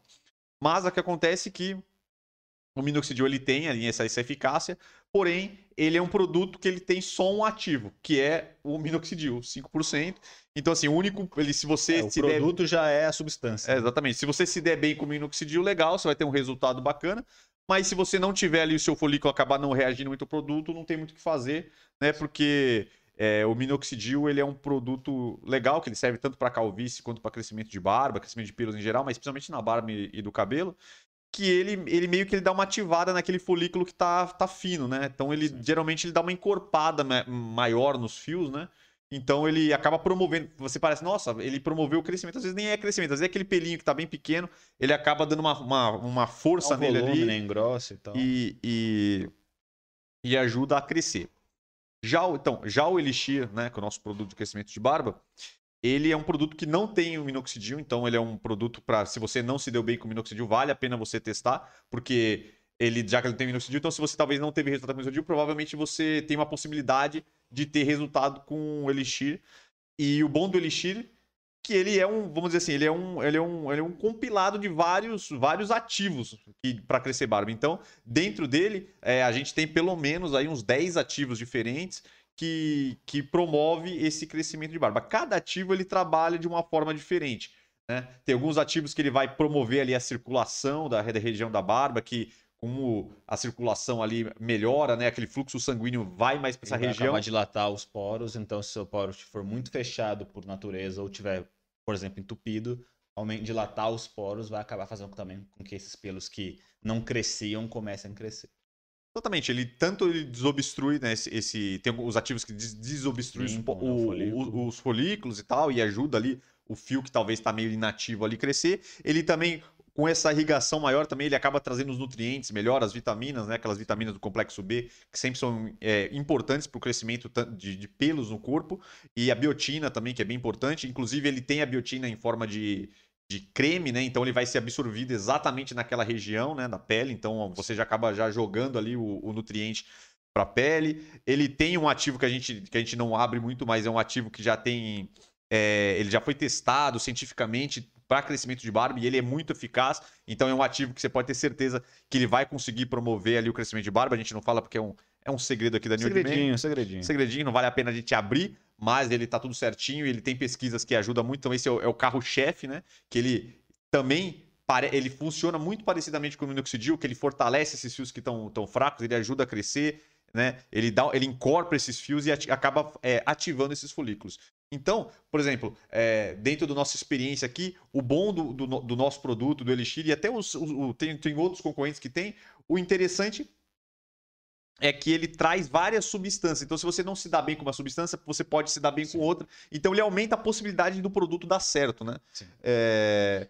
Mas o que acontece é que o minoxidil ele tem ali essa, essa eficácia, porém ele é um produto que ele tem só um ativo, que é o minoxidil, 5%. Então assim, o único, ele se você É, o se der produto já é a substância. é, exatamente. Se você se der bem com o minoxidil, legal, você vai ter um resultado bacana. Mas se você não tiver ali o seu folículo acabar não reagindo muito ao produto, não tem muito o que fazer, né? Porque é, o minoxidil ele é um produto legal, que ele serve tanto para calvície quanto para crescimento de barba, crescimento de pelos em geral, mas principalmente na barba e, e do cabelo. Que ele, ele meio que ele dá uma ativada naquele folículo que tá, tá fino, né? Então ele geralmente ele dá uma encorpada ma- maior nos fios, né? Então ele acaba promovendo. Você parece, nossa, ele promoveu o crescimento. Às vezes nem é crescimento, às vezes é aquele pelinho que tá bem pequeno, ele acaba dando uma, uma, uma força um nele volume, ali né, engrossa e tal. e, e, e ajuda a crescer. Já o, então, já o Elixir, né, que é o nosso produto de crescimento de barba, ele é um produto que não tem o minoxidil, então ele é um produto para, se você não se deu bem com o minoxidil, vale a pena você testar, porque ele, já que ele tem minoxidil, então se você talvez não teve resultado com o minoxidil, provavelmente você tem uma possibilidade de ter resultado com o Elixir. E o bom do Elixir que ele é um, vamos dizer assim, ele é um, ele é um, ele é um compilado de vários, vários ativos para crescer barba. Então, dentro dele, é, a gente tem pelo menos aí uns 10 ativos diferentes que, que promove esse crescimento de barba. Cada ativo ele trabalha de uma forma diferente. Né? Tem alguns ativos que ele vai promover ali a circulação da, da região da barba, que como a circulação ali melhora, né? Aquele fluxo sanguíneo vai mais para essa vai região. acabar dilatar os poros, então se o seu poro for muito fechado por natureza ou tiver, por exemplo, entupido, dilatar os poros vai acabar fazendo também com que esses pelos que não cresciam comecem a crescer. Exatamente, ele tanto ele desobstrui, né, esse, esse- tem os ativos que des- desobstruem os, o- folículo. os folículos e tal, e ajuda ali o fio que talvez está meio inativo ali crescer. Ele também, com essa irrigação maior, também ele acaba trazendo os nutrientes melhor, as vitaminas, né? Aquelas vitaminas do complexo B, que sempre são é, importantes para o crescimento de, de, pelos no corpo. E a biotina também, que é bem importante. Inclusive, ele tem a biotina em forma de, de creme, né? Então ele vai ser absorvido exatamente naquela região, né? Da pele. Então você já acaba já jogando ali o, o nutriente para a pele. Ele tem um ativo que a gente que a gente não abre muito, mas é um ativo que já tem é, ele já foi testado cientificamente para crescimento de barba e ele é muito eficaz. Então é um ativo que você pode ter certeza que ele vai conseguir promover ali o crescimento de barba. A gente não fala porque é um, é um segredo aqui da New Segredinho, segredinho. Segredinho, não vale a pena a gente abrir, mas ele tá tudo certinho ele tem pesquisas que ajudam muito. Então esse é o, é o carro-chefe, né? Que ele também ele funciona muito parecidamente com o minoxidil, que ele fortalece esses fios que estão tão fracos, ele ajuda a crescer, né? Ele, dá, ele incorpora esses fios e acaba é, ativando esses folículos. Então, por exemplo, é, dentro da nossa experiência aqui, o bom do, do, do nosso produto, do Elixir, e até os, os, tem, tem outros concorrentes que tem, o interessante é que ele traz várias substâncias. Então, se você não se dá bem com uma substância, você pode se dar bem Sim. com outra. Então, ele aumenta a possibilidade do produto dar certo, né? É...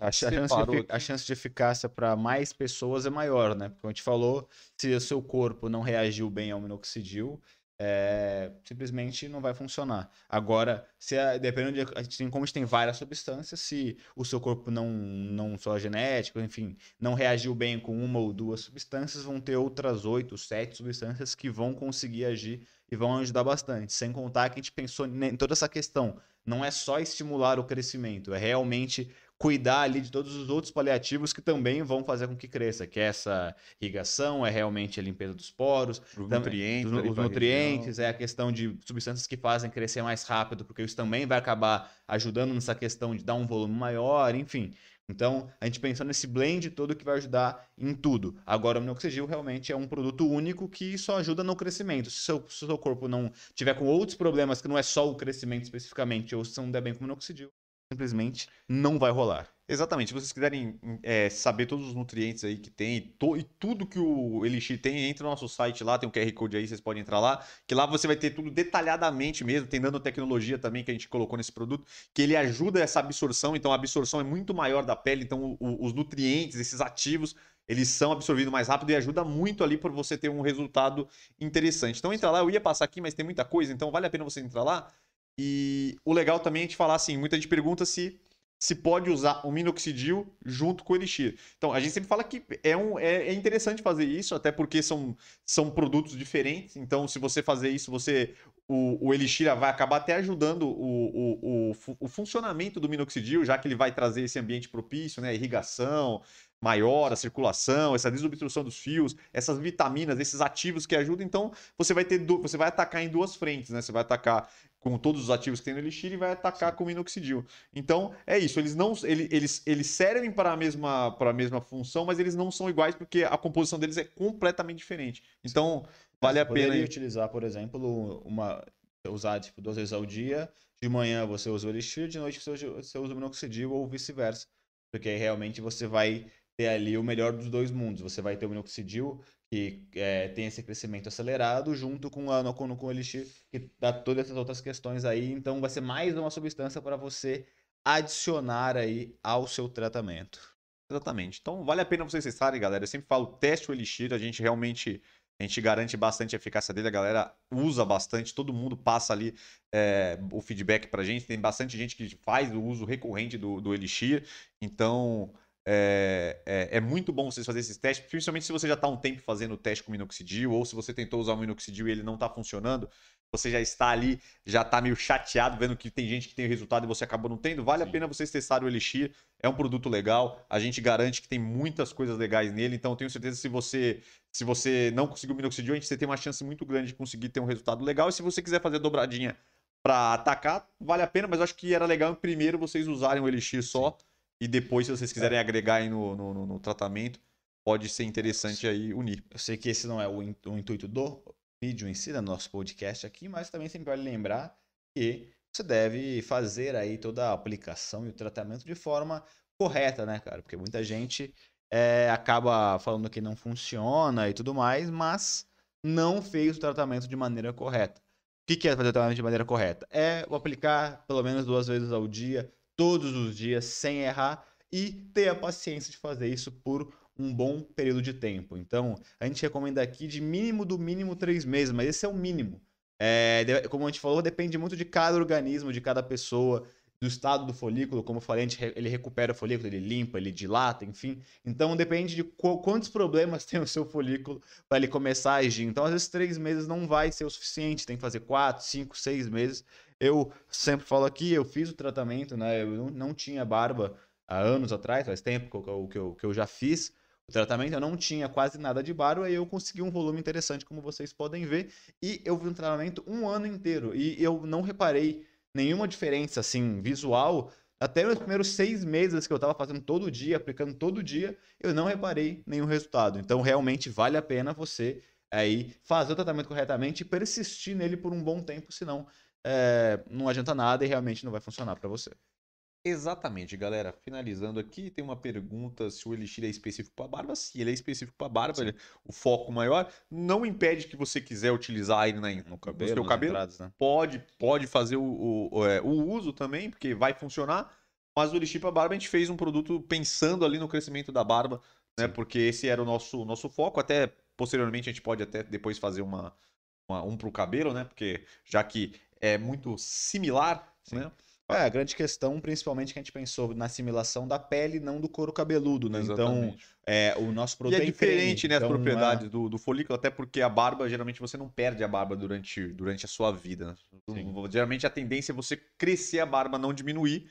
A chance, de, a chance, de, eficácia para mais pessoas é maior, né? Porque a gente falou, se o seu corpo não reagiu bem ao minoxidil, é, simplesmente não vai funcionar. Agora, se a, dependendo de a gente como a gente tem várias substâncias, se o seu corpo não não só genético, enfim, não reagiu bem com uma ou duas substâncias, vão ter outras oito, sete substâncias que vão conseguir agir e vão ajudar bastante. Sem contar que a gente pensou em toda essa questão. Não é só estimular o crescimento, é realmente cuidar ali de todos os outros paliativos que também vão fazer com que cresça, que é essa irrigação, é realmente a limpeza dos poros, os nutrientes, os, os nutrientes é a questão de substâncias que fazem crescer mais rápido, porque isso também vai acabar ajudando nessa questão de dar um volume maior, enfim. Então, a gente pensando nesse blend todo que vai ajudar em tudo. Agora, o minoxidil realmente é um produto único que só ajuda no crescimento. Se o seu, se o seu corpo não tiver com outros problemas, que não é só o crescimento especificamente, ou se não der bem com o minoxidil, simplesmente não vai rolar. Exatamente. Se vocês quiserem é, saber todos os nutrientes aí que tem to, e tudo que o Elixir tem, entra no nosso site lá, tem um QR Code aí, vocês podem entrar lá, que lá você vai ter tudo detalhadamente mesmo, tem nanotecnologia também que a gente colocou nesse produto, que ele ajuda essa absorção, então a absorção é muito maior da pele, então o, os nutrientes, esses ativos, eles são absorvidos mais rápido e ajuda muito ali para você ter um resultado interessante. Então entra lá, eu ia passar aqui, mas tem muita coisa, então vale a pena você entrar lá e o legal também é a gente falar assim, muita gente pergunta se se pode usar o minoxidil junto com o elixir. Então, a gente sempre fala que é, um, é, é, interessante fazer isso, até porque são, são produtos diferentes. Então, se você fazer isso, você o, o elixir vai acabar até ajudando o, o, o, o funcionamento do minoxidil, já que ele vai trazer esse ambiente propício, né? Irrigação, maior, a circulação, essa desobstrução dos fios, essas vitaminas, esses ativos que ajudam. Então, você vai ter, você vai atacar em duas frentes, né? Você vai atacar com todos os ativos que tem no Elixir e vai atacar Sim. com o minoxidil. Então, é isso. Eles não eles, eles servem para a mesma para a mesma função, mas eles não são iguais porque a composição deles é completamente diferente. Então, vale a pena utilizar, por exemplo, uma usar tipo duas vezes ao dia. De manhã você usa o Elixir, de noite você usa o minoxidil ou vice-versa. Porque aí realmente você vai ter ali o melhor dos dois mundos. Você vai ter o minoxidil, que é, tem esse crescimento acelerado, junto com, a, com, com Elixir, que dá todas essas outras questões aí. Então, vai ser mais uma substância para você adicionar aí ao seu tratamento. Exatamente. Então, vale a pena vocês testarem, galera. Eu sempre falo, teste o Elixir, a gente realmente... A gente garante bastante a eficácia dele, a galera usa bastante, todo mundo passa ali é, o feedback pra gente. Tem bastante gente que faz o uso recorrente do, do Elixir. Então, é, é, é, muito bom vocês fazerem esses testes, principalmente se você já está um tempo fazendo o teste com minoxidil, ou se você tentou usar o minoxidil e ele não está funcionando, você já está ali, já está meio chateado, vendo que tem gente que tem o resultado e você acabou não tendo. Vale Sim. a pena vocês testarem o Elixir, é um produto legal, a gente garante que tem muitas coisas legais nele, então tenho certeza que se você, se você não conseguiu o minoxidil, a gente você tem uma chance muito grande de conseguir ter um resultado legal. E se você quiser fazer dobradinha para atacar, vale a pena, mas eu acho que era legal primeiro vocês usarem o Elixir só. Sim e depois, se vocês quiserem é. agregar aí no, no, no, tratamento, pode ser interessante aí unir. Eu sei que esse não é o, o intuito do vídeo em si, do nosso podcast aqui, mas também sempre vale lembrar que você deve fazer aí toda a aplicação e o tratamento de forma correta, né, cara? Porque muita gente é, acaba falando que não funciona e tudo mais, mas não fez o tratamento de maneira correta. que, que é fazer o tratamento de maneira correta? É o aplicar pelo menos duas vezes ao dia, todos os dias, sem errar, e ter a paciência de fazer isso por um bom período de tempo. Então, a gente recomenda aqui de mínimo do mínimo três meses, mas esse é o mínimo. É, como a gente falou, depende muito de cada organismo, de cada pessoa, do estado do folículo. Como eu falei, ele recupera o folículo, ele limpa, ele dilata, enfim. Então depende de quantos problemas [laughs] tem o seu folículo para ele começar a agir. Então, às vezes, três meses não vai ser o suficiente, tem que fazer quatro, cinco, seis meses. Eu sempre falo aqui, eu fiz o tratamento, né? Eu não, tinha barba há anos atrás, faz tempo que eu, que eu, que eu já fiz o tratamento, eu não tinha quase nada de barba e eu consegui um volume interessante, como vocês podem ver. E eu vi um tratamento um ano inteiro e eu não reparei nenhuma diferença assim visual. Até nos primeiros seis meses que eu estava fazendo todo dia, aplicando todo dia, eu não reparei nenhum resultado. Então, realmente vale a pena você aí fazer o tratamento corretamente e persistir nele por um bom tempo, senão é, não adianta nada e realmente não vai funcionar para você. Exatamente, galera. Finalizando aqui, tem uma pergunta se o Elixir é específico para barba. Se ele é específico para barba, ele, o foco maior não impede que você quiser utilizar ele na, no, cabelo, no seu cabelo. Entradas, né? Pode, pode fazer o, o, é, o, uso também, porque vai funcionar. Mas o Elixir para barba a gente fez um produto pensando ali no crescimento da barba, né? Porque esse era o nosso, nosso foco. Até posteriormente a gente pode até depois fazer uma, uma um para o cabelo, né? Porque já que é muito similar, Sim. né? É, a grande questão, principalmente, que a gente pensou na assimilação da pele, não do couro cabeludo, né? Então, Exatamente. Então, é, o nosso produto e é, é diferente, né, então, as propriedades é... do, do folículo, até porque a barba, geralmente, você não perde a barba durante, durante a sua vida. Né? Geralmente, a tendência é você crescer a barba, não diminuir.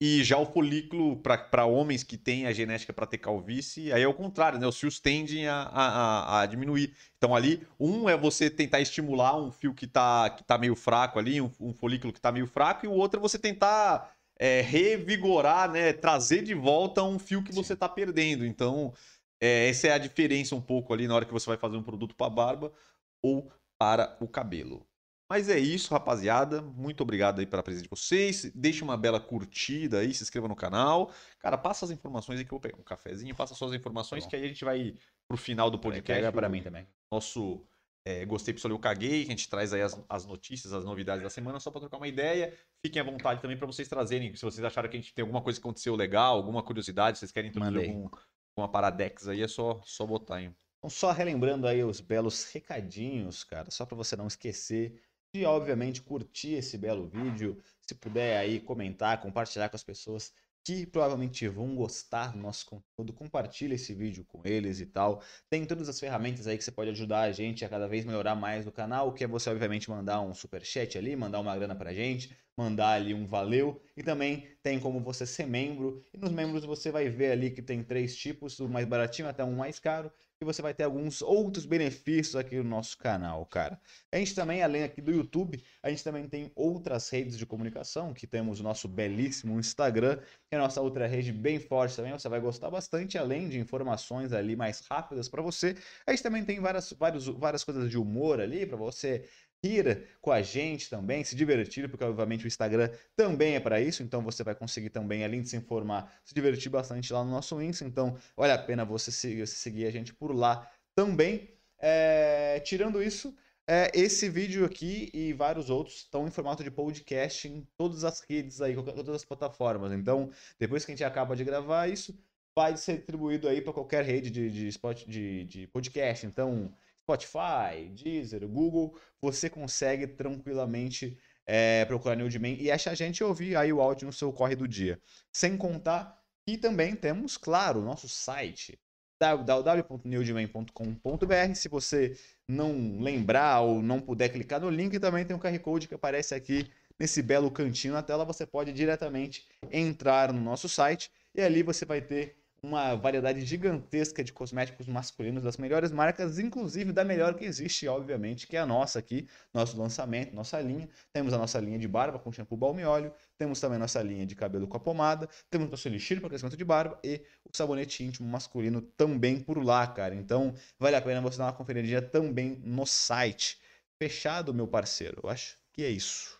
E já o folículo, para homens que têm a genética para ter calvície, aí é o contrário, né? Os fios tendem a, a, a, diminuir. Então ali, um é você tentar estimular um fio que está que tá meio fraco ali, um, um folículo que está meio fraco, e o outro é você tentar é, revigorar, né? Trazer de volta um fio que Sim. você está perdendo. Então, é, essa é a diferença um pouco ali na hora que você vai fazer um produto para barba ou para o cabelo. Mas é isso, rapaziada. Muito obrigado aí pela presença de vocês. Deixe uma bela curtida aí, se inscreva no canal. Cara, passa as informações aí que eu vou pegar um cafezinho, passa suas informações tá que aí a gente vai pro final do podcast. Pega para mim também. Nosso é, Gostei, Pessoal, eu caguei. A gente traz aí as, as notícias, as novidades da semana, só para trocar uma ideia. Fiquem à vontade também para vocês trazerem, se vocês acharam que a gente tem alguma coisa que aconteceu legal, alguma curiosidade, vocês querem introduzir algum, alguma paradex aí, é só, só botar, hein? Então, só relembrando aí os belos recadinhos, cara, só para você não esquecer de obviamente curtir esse belo vídeo, se puder aí comentar, compartilhar com as pessoas que provavelmente vão gostar do nosso conteúdo, compartilha esse vídeo com eles e tal. Tem todas as ferramentas aí que você pode ajudar a gente a cada vez melhorar mais o canal, que é você obviamente mandar um super chat ali, mandar uma grana pra gente, mandar ali um valeu. E também tem como você ser membro. E nos membros você vai ver ali que tem três tipos, do mais baratinho até um mais caro e você vai ter alguns outros benefícios aqui no nosso canal, cara. A gente também, além aqui do YouTube, a gente também tem outras redes de comunicação, que temos o nosso belíssimo Instagram, que é a nossa outra rede bem forte também, você vai gostar bastante, além de informações ali mais rápidas para você. A gente também tem várias, várias, várias coisas de humor ali para você rir com a gente também, se divertir, porque obviamente o Instagram também é para isso, então você vai conseguir também, além de se informar, se divertir bastante lá no nosso Insta, então vale a pena você seguir, seguir a gente por lá também. É, tirando isso, é, esse vídeo aqui e vários outros estão em formato de podcast em todas as redes aí, todas as plataformas. Então, depois que a gente acaba de gravar isso, vai ser distribuído aí para qualquer rede de, de, de, de podcast. Então, Spotify, Deezer, Google, você consegue tranquilamente é, procurar Newdman e achar a gente ouvir aí o áudio no seu corre do dia. Sem contar que também temos, claro, o nosso site www.newdman.com.br. Se você não lembrar ou não puder clicar no link, também tem um QR Code que aparece aqui nesse belo cantinho na tela. Você pode diretamente entrar no nosso site e ali você vai ter uma variedade gigantesca de cosméticos masculinos das melhores marcas, inclusive da melhor que existe, obviamente, que é a nossa aqui, nosso lançamento, nossa linha. Temos a nossa linha de barba com shampoo balme óleo, temos também nossa linha de cabelo com a pomada, temos nosso elixir para crescimento de barba e o sabonete íntimo masculino também por lá, cara. Então, vale a pena você dar uma conferidinha também no site. Fechado, meu parceiro. Eu acho que é isso.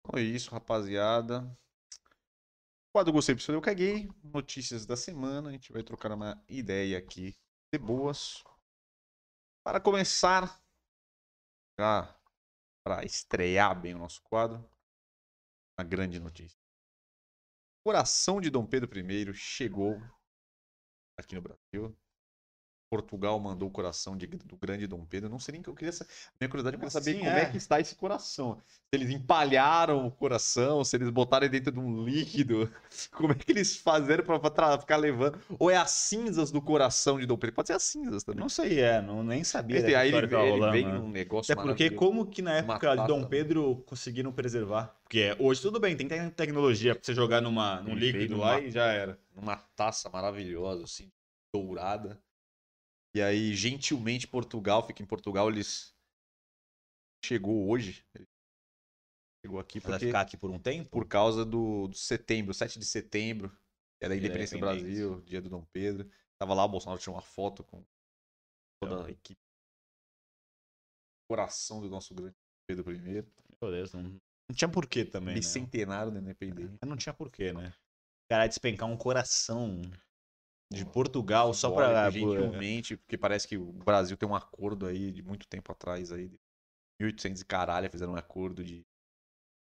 Então é isso, rapaziada. Quadro Gostei Pessoal, eu caguei. Notícias da semana. A gente vai trocar uma ideia aqui de boas. Para começar, já para estrear bem o nosso quadro, uma grande notícia. O coração de Dom Pedro I chegou aqui no Brasil. Portugal mandou o coração de- do grande Dom Pedro. Eu não sei nem que eu queria. Minha curiosidade eu queria saber assim, como é? é? que está esse coração. Se eles empalharam o coração, se eles botaram dentro de um líquido. [laughs] Como é que eles fizeram pra, pra ficar levando? Ou é as cinzas do coração de Dom Pedro? Pode ser as cinzas também. Não sei, é, não, nem sabia. Dessa aí ele, ele vem né? num negócio Até porque, como que na época de Dom. Pedro conseguiram preservar? Porque hoje tudo bem, tem te- tecnologia pra você jogar numa, num Ele líquido numa- lá e já era. numa taça maravilhosa, assim, dourada. E aí, gentilmente, Portugal, fica em Portugal, eles. Chegou hoje. Chegou aqui Vai porque, ficar aqui por um tempo? por causa do, do setembro, 7 de setembro, é da da independência do. Brasil, dia do Dom Pedro. Tava lá, o Bolsonaro tinha uma foto com toda a equipe. Coração do nosso grande Pedro I. Meu Deus, não, não tinha porquê também, né? Bicentenário da independência. Não tinha porquê, né? Cara, despencar um coração de Portugal só Simbólico, pra... gentilmente, porque parece que o Brasil tem um acordo aí de muito tempo atrás aí, de 1800 e caralho, fizeram um acordo de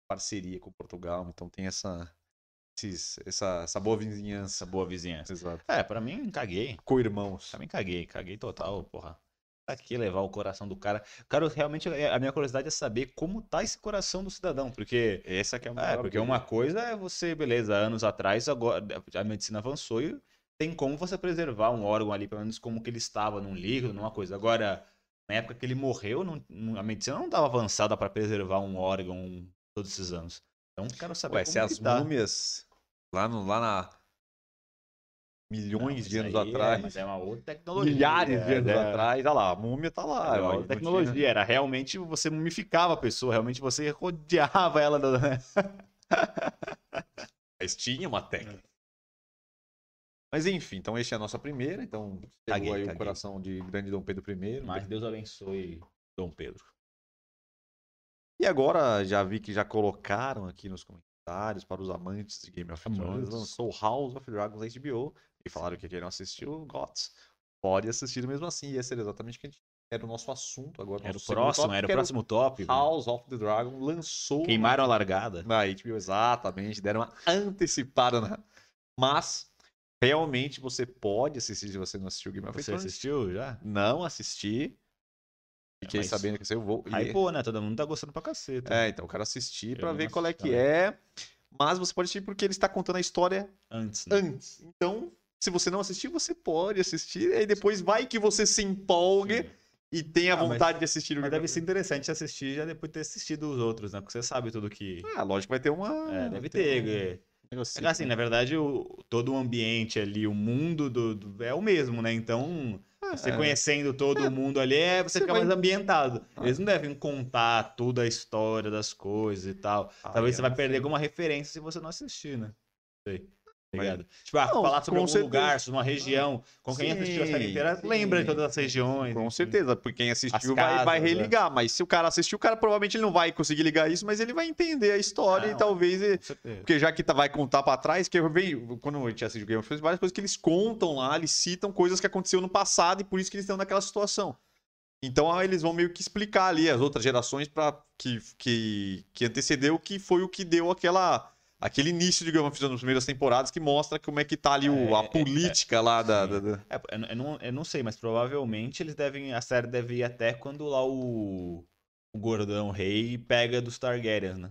parceria com Portugal, então tem essa esses- essa, essa boa vizinhança. Essa boa vizinhança. Exato. É, pra mim, caguei. Co-irmãos. Também caguei, caguei total, porra. Tá aqui levar o coração do cara. Cara, realmente, a minha curiosidade é saber como tá esse coração do cidadão, porque... Essa que é a É, porque uma coisa é você, beleza, anos atrás, agora a medicina avançou e tem como você preservar um órgão ali, pelo menos como que ele estava, num líquido, numa coisa. Agora, na época que ele morreu, não- não- a medicina não estava avançada para preservar um órgão todos esses anos. Então, quero saber Ué, como se as tá. múmias lá, no, lá na Não, milhões isso de anos é, atrás, mas é uma outra tecnologia. milhares de anos é, atrás, olha lá, a múmia tá lá. É uma não outra tinha- tecnologia, era realmente você mumificava a pessoa, realmente você [laughs] rodeava ela. da- Mas tinha uma técnica. Mas enfim, então este é a nossa primeira. Então, Caguei, aí o caguei. coração de grande Dom Pedro I. Mas Deus abençoe Dom Pedro. E agora já vi que já colocaram aqui nos comentários para os amantes de Game of Thrones. Lançou House of Dragons HBO e falaram que quem não assistiu, GOTS, pode assistir mesmo assim. E esse era exatamente o que a gente era o nosso assunto agora. Era o próximo, tópico, era o próximo tópico. House of the Dragon lançou Queimaram a largada. na HBO, exatamente, deram uma antecipada na... Mas realmente você pode assistir se você não assistiu Game of Você Thrones. assistiu já? Não assisti. Fiquei mas- sabendo que eu vou. Aí, pô, né? Todo mundo tá gostando pra caceta. É, então eu quero assistir Eu pra ver qual é que é. Mas você pode assistir porque ele está contando a história Antes, né? antes. Então, se você não assistir, você pode assistir. E aí depois vai que você se empolgue Sim. e tenha Ah, mas- vontade de assistir o Mas deve ser interessante assistir já depois de ter assistido os outros, né? Porque você sabe tudo que. Ah, lógico, vai ter uma. É, deve vai ter. É. É assim, né? na verdade, o, todo o ambiente ali, o mundo do, do- é o mesmo, né? Então, você É. conhecendo todo o mundo ali, é, você Você fica vai- mais ambientado. Ah. Eles não devem contar toda a história das coisas e tal. Ah, Talvez você vai não perder alguma referência se você não assistir, né? Sei. Mas- Ligado? Tipo, ah, Não, falar sobre algum certeza. lugar, sobre uma região. Com quem assistiu a série Sim, inteira, sim, lembra de todas as regiões. Com certeza, porque quem assistiu As vai, vai casas, né? religar. Mas se o cara assistiu, o cara provavelmente ele não vai conseguir ligar isso, mas ele vai entender a história Não, e talvez. Porque já que tá, vai contar pra trás, que eu vejo, quando a gente assiste Game of Thrones, várias coisas que eles contam lá, eles citam coisas que aconteceu no passado e por isso que eles estão naquela situação. Então ah, eles vão meio que explicar ali as outras gerações para que, que, que antecedeu que foi o que deu aquela aquele início de Game of Thrones nas primeiras temporadas que mostra como é que tá ali o- É, a é, política lá da, da- da- É, eu, não, eu não sei, mas provavelmente eles devem. A série deve ir até quando lá o, o Gordão Rei pega dos Targaryens, né?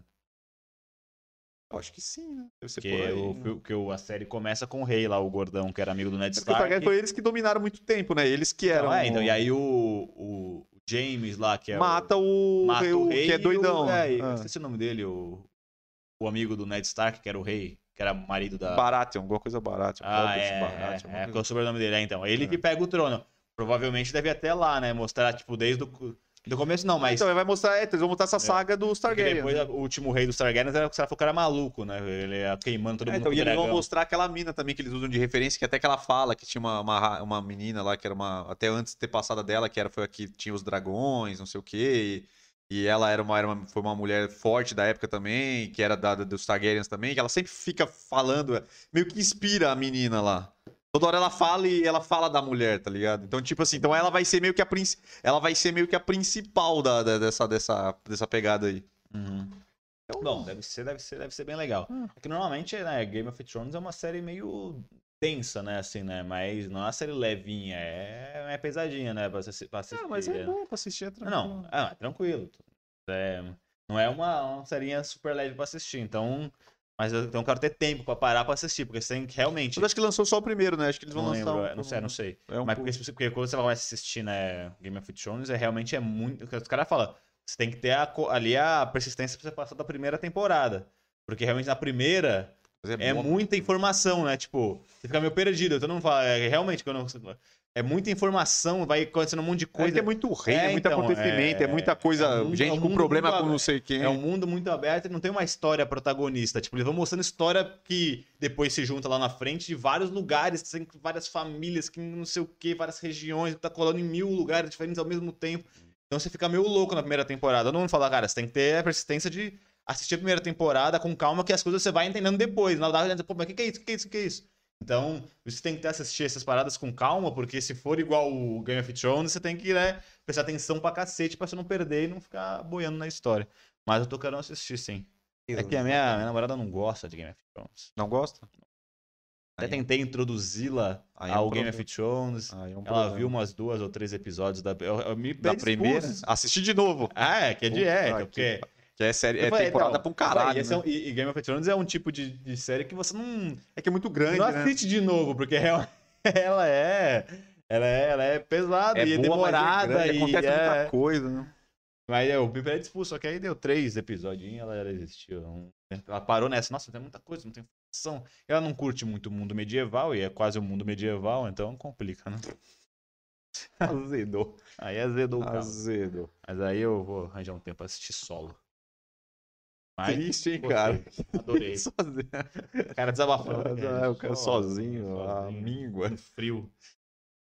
Eu acho que sim, né? Deve ser Que, por aí, o, né? que, o- a série começa com o rei lá, o Gordão, que era amigo do Ned É Stark. Targaryen foi eles que dominaram muito tempo, né? Eles que eram. Então, é, então, e aí o, o James lá, que é mata o. o, Mata rei, o rei que é e o- doidão. é, Ah. esqueci o nome dele, o, o amigo do Ned Stark, que era o rei, que era marido da. Baratheon, alguma coisa Baratheon. Ah, Robert é, Baratheon, é, é, é o sobrenome dele? É, então, ele É. que pega o trono. Provavelmente deve até lá, né? Mostrar, tipo, desde o do começo não, mas Então, ele vai mostrar, é, eles vão mostrar essa saga dos porque Targaryen. depois o último rei dos Targaryens era o cara maluco, né? Ele ia queimando todo É, mundo então, e eles vão mostrar aquela mina também que eles usam de referência, que até que ela fala que tinha uma, uma, uma menina lá que era uma. Até antes de ter passado dela, que era, foi a que tinha os dragões, não sei o quê. E, e ela era uma, era uma- foi uma mulher forte da época também, que era da, da- dos Targaryens também, que ela sempre fica falando, é, meio que inspira a menina lá. Toda hora ela fala e ela fala da mulher, tá ligado? Então, tipo assim, então ela vai ser meio que a, ela vai ser meio que a principal da, da- dessa, dessa, dessa pegada aí. Uhum. Então, Bom, deve ser, deve ser, deve ser bem legal. Hum. É que normalmente, né, Game of Thrones é uma série meio densa, né, assim, né? Mas não é uma série levinha, é, é pesadinha, né, pra, assi- pra assistir. Ah, mas é é. bom pra assistir, é tranquilo. Não, ah, tranquilo. É, não é uma, uma serinha super leve pra assistir, então. Mas eu então eu quero ter tempo pra parar pra assistir, porque você tem que realmente. Mas acho que lançou só o primeiro, né? Acho que eles vão Não lançar. lembro, um- é, não sei, não sei. É um Mas porque, porque quando você vai assistir, né, Game of Thrones, é realmente é muito. Os caras falam, você tem que ter a ali a persistência pra você passar da primeira temporada. Porque realmente na primeira É bom. muita informação, né? Tipo, você fica meio perdido. Então não fala. É, realmente, quando é muita informação, vai acontecendo um monte de É coisa. que é muito rei, é, É, muito então, acontecimento, é, é- muita coisa. é um mundo- é gente um com problema com não sei quem. É um mundo muito aberto e não tem uma história protagonista. Tipo, eles vão mostrando história que depois se junta lá na frente de vários lugares, tem várias famílias, que não sei o que, várias regiões, tá colando em mil lugares diferentes ao mesmo tempo. Então você fica meio louco na primeira temporada. Todo mundo fala, cara, você tem que ter a persistência de assistir a primeira temporada com calma, que as coisas você vai entendendo depois. Na verdade, pô, mas o que, que é isso? O que é isso? O que é isso? Então, você tem que ter assistir essas paradas com calma, porque se for igual o Game of Thrones, você tem que, né, prestar atenção pra cacete pra você não perder e não ficar boiando na história. Mas eu tô querendo assistir, sim. É que a minha, minha namorada não gosta de Game of Thrones. Não gosta? Até Aí- tentei introduzi-la é um ao Game problema. of Thrones. É um Ela viu umas duas ou três episódios da. Eu, eu me da primeira. Assistir de novo. Ah, é, que é de é, que então, porque. Que é, série, é temporada então, pra um caralho. esse é né? um- e, e Game of Thrones é um tipo de, de série que você não, É que é muito grande, não né? assiste de novo, porque ela, [laughs] ela é. Ela é, ela é pesada e é boa, mas demorada. grande, e acontece é... muita coisa, né? Mas eu me predispus, só que aí deu três episódios ela ela desistiu. Não- Ela parou nessa, nossa, tem muita coisa, não tem informação. Ela não curte muito o mundo medieval, e é quase o mundo medieval, então complica, né? [laughs] Azedou. Aí azedou o. Azedou. Mas aí eu vou arranjar um tempo pra assistir solo. Mas, Triste, hein, gostei, cara? Adorei. [laughs] Sozinho. O cara desabafando. Ah, o cara Só- sozinho, a míngua. frio.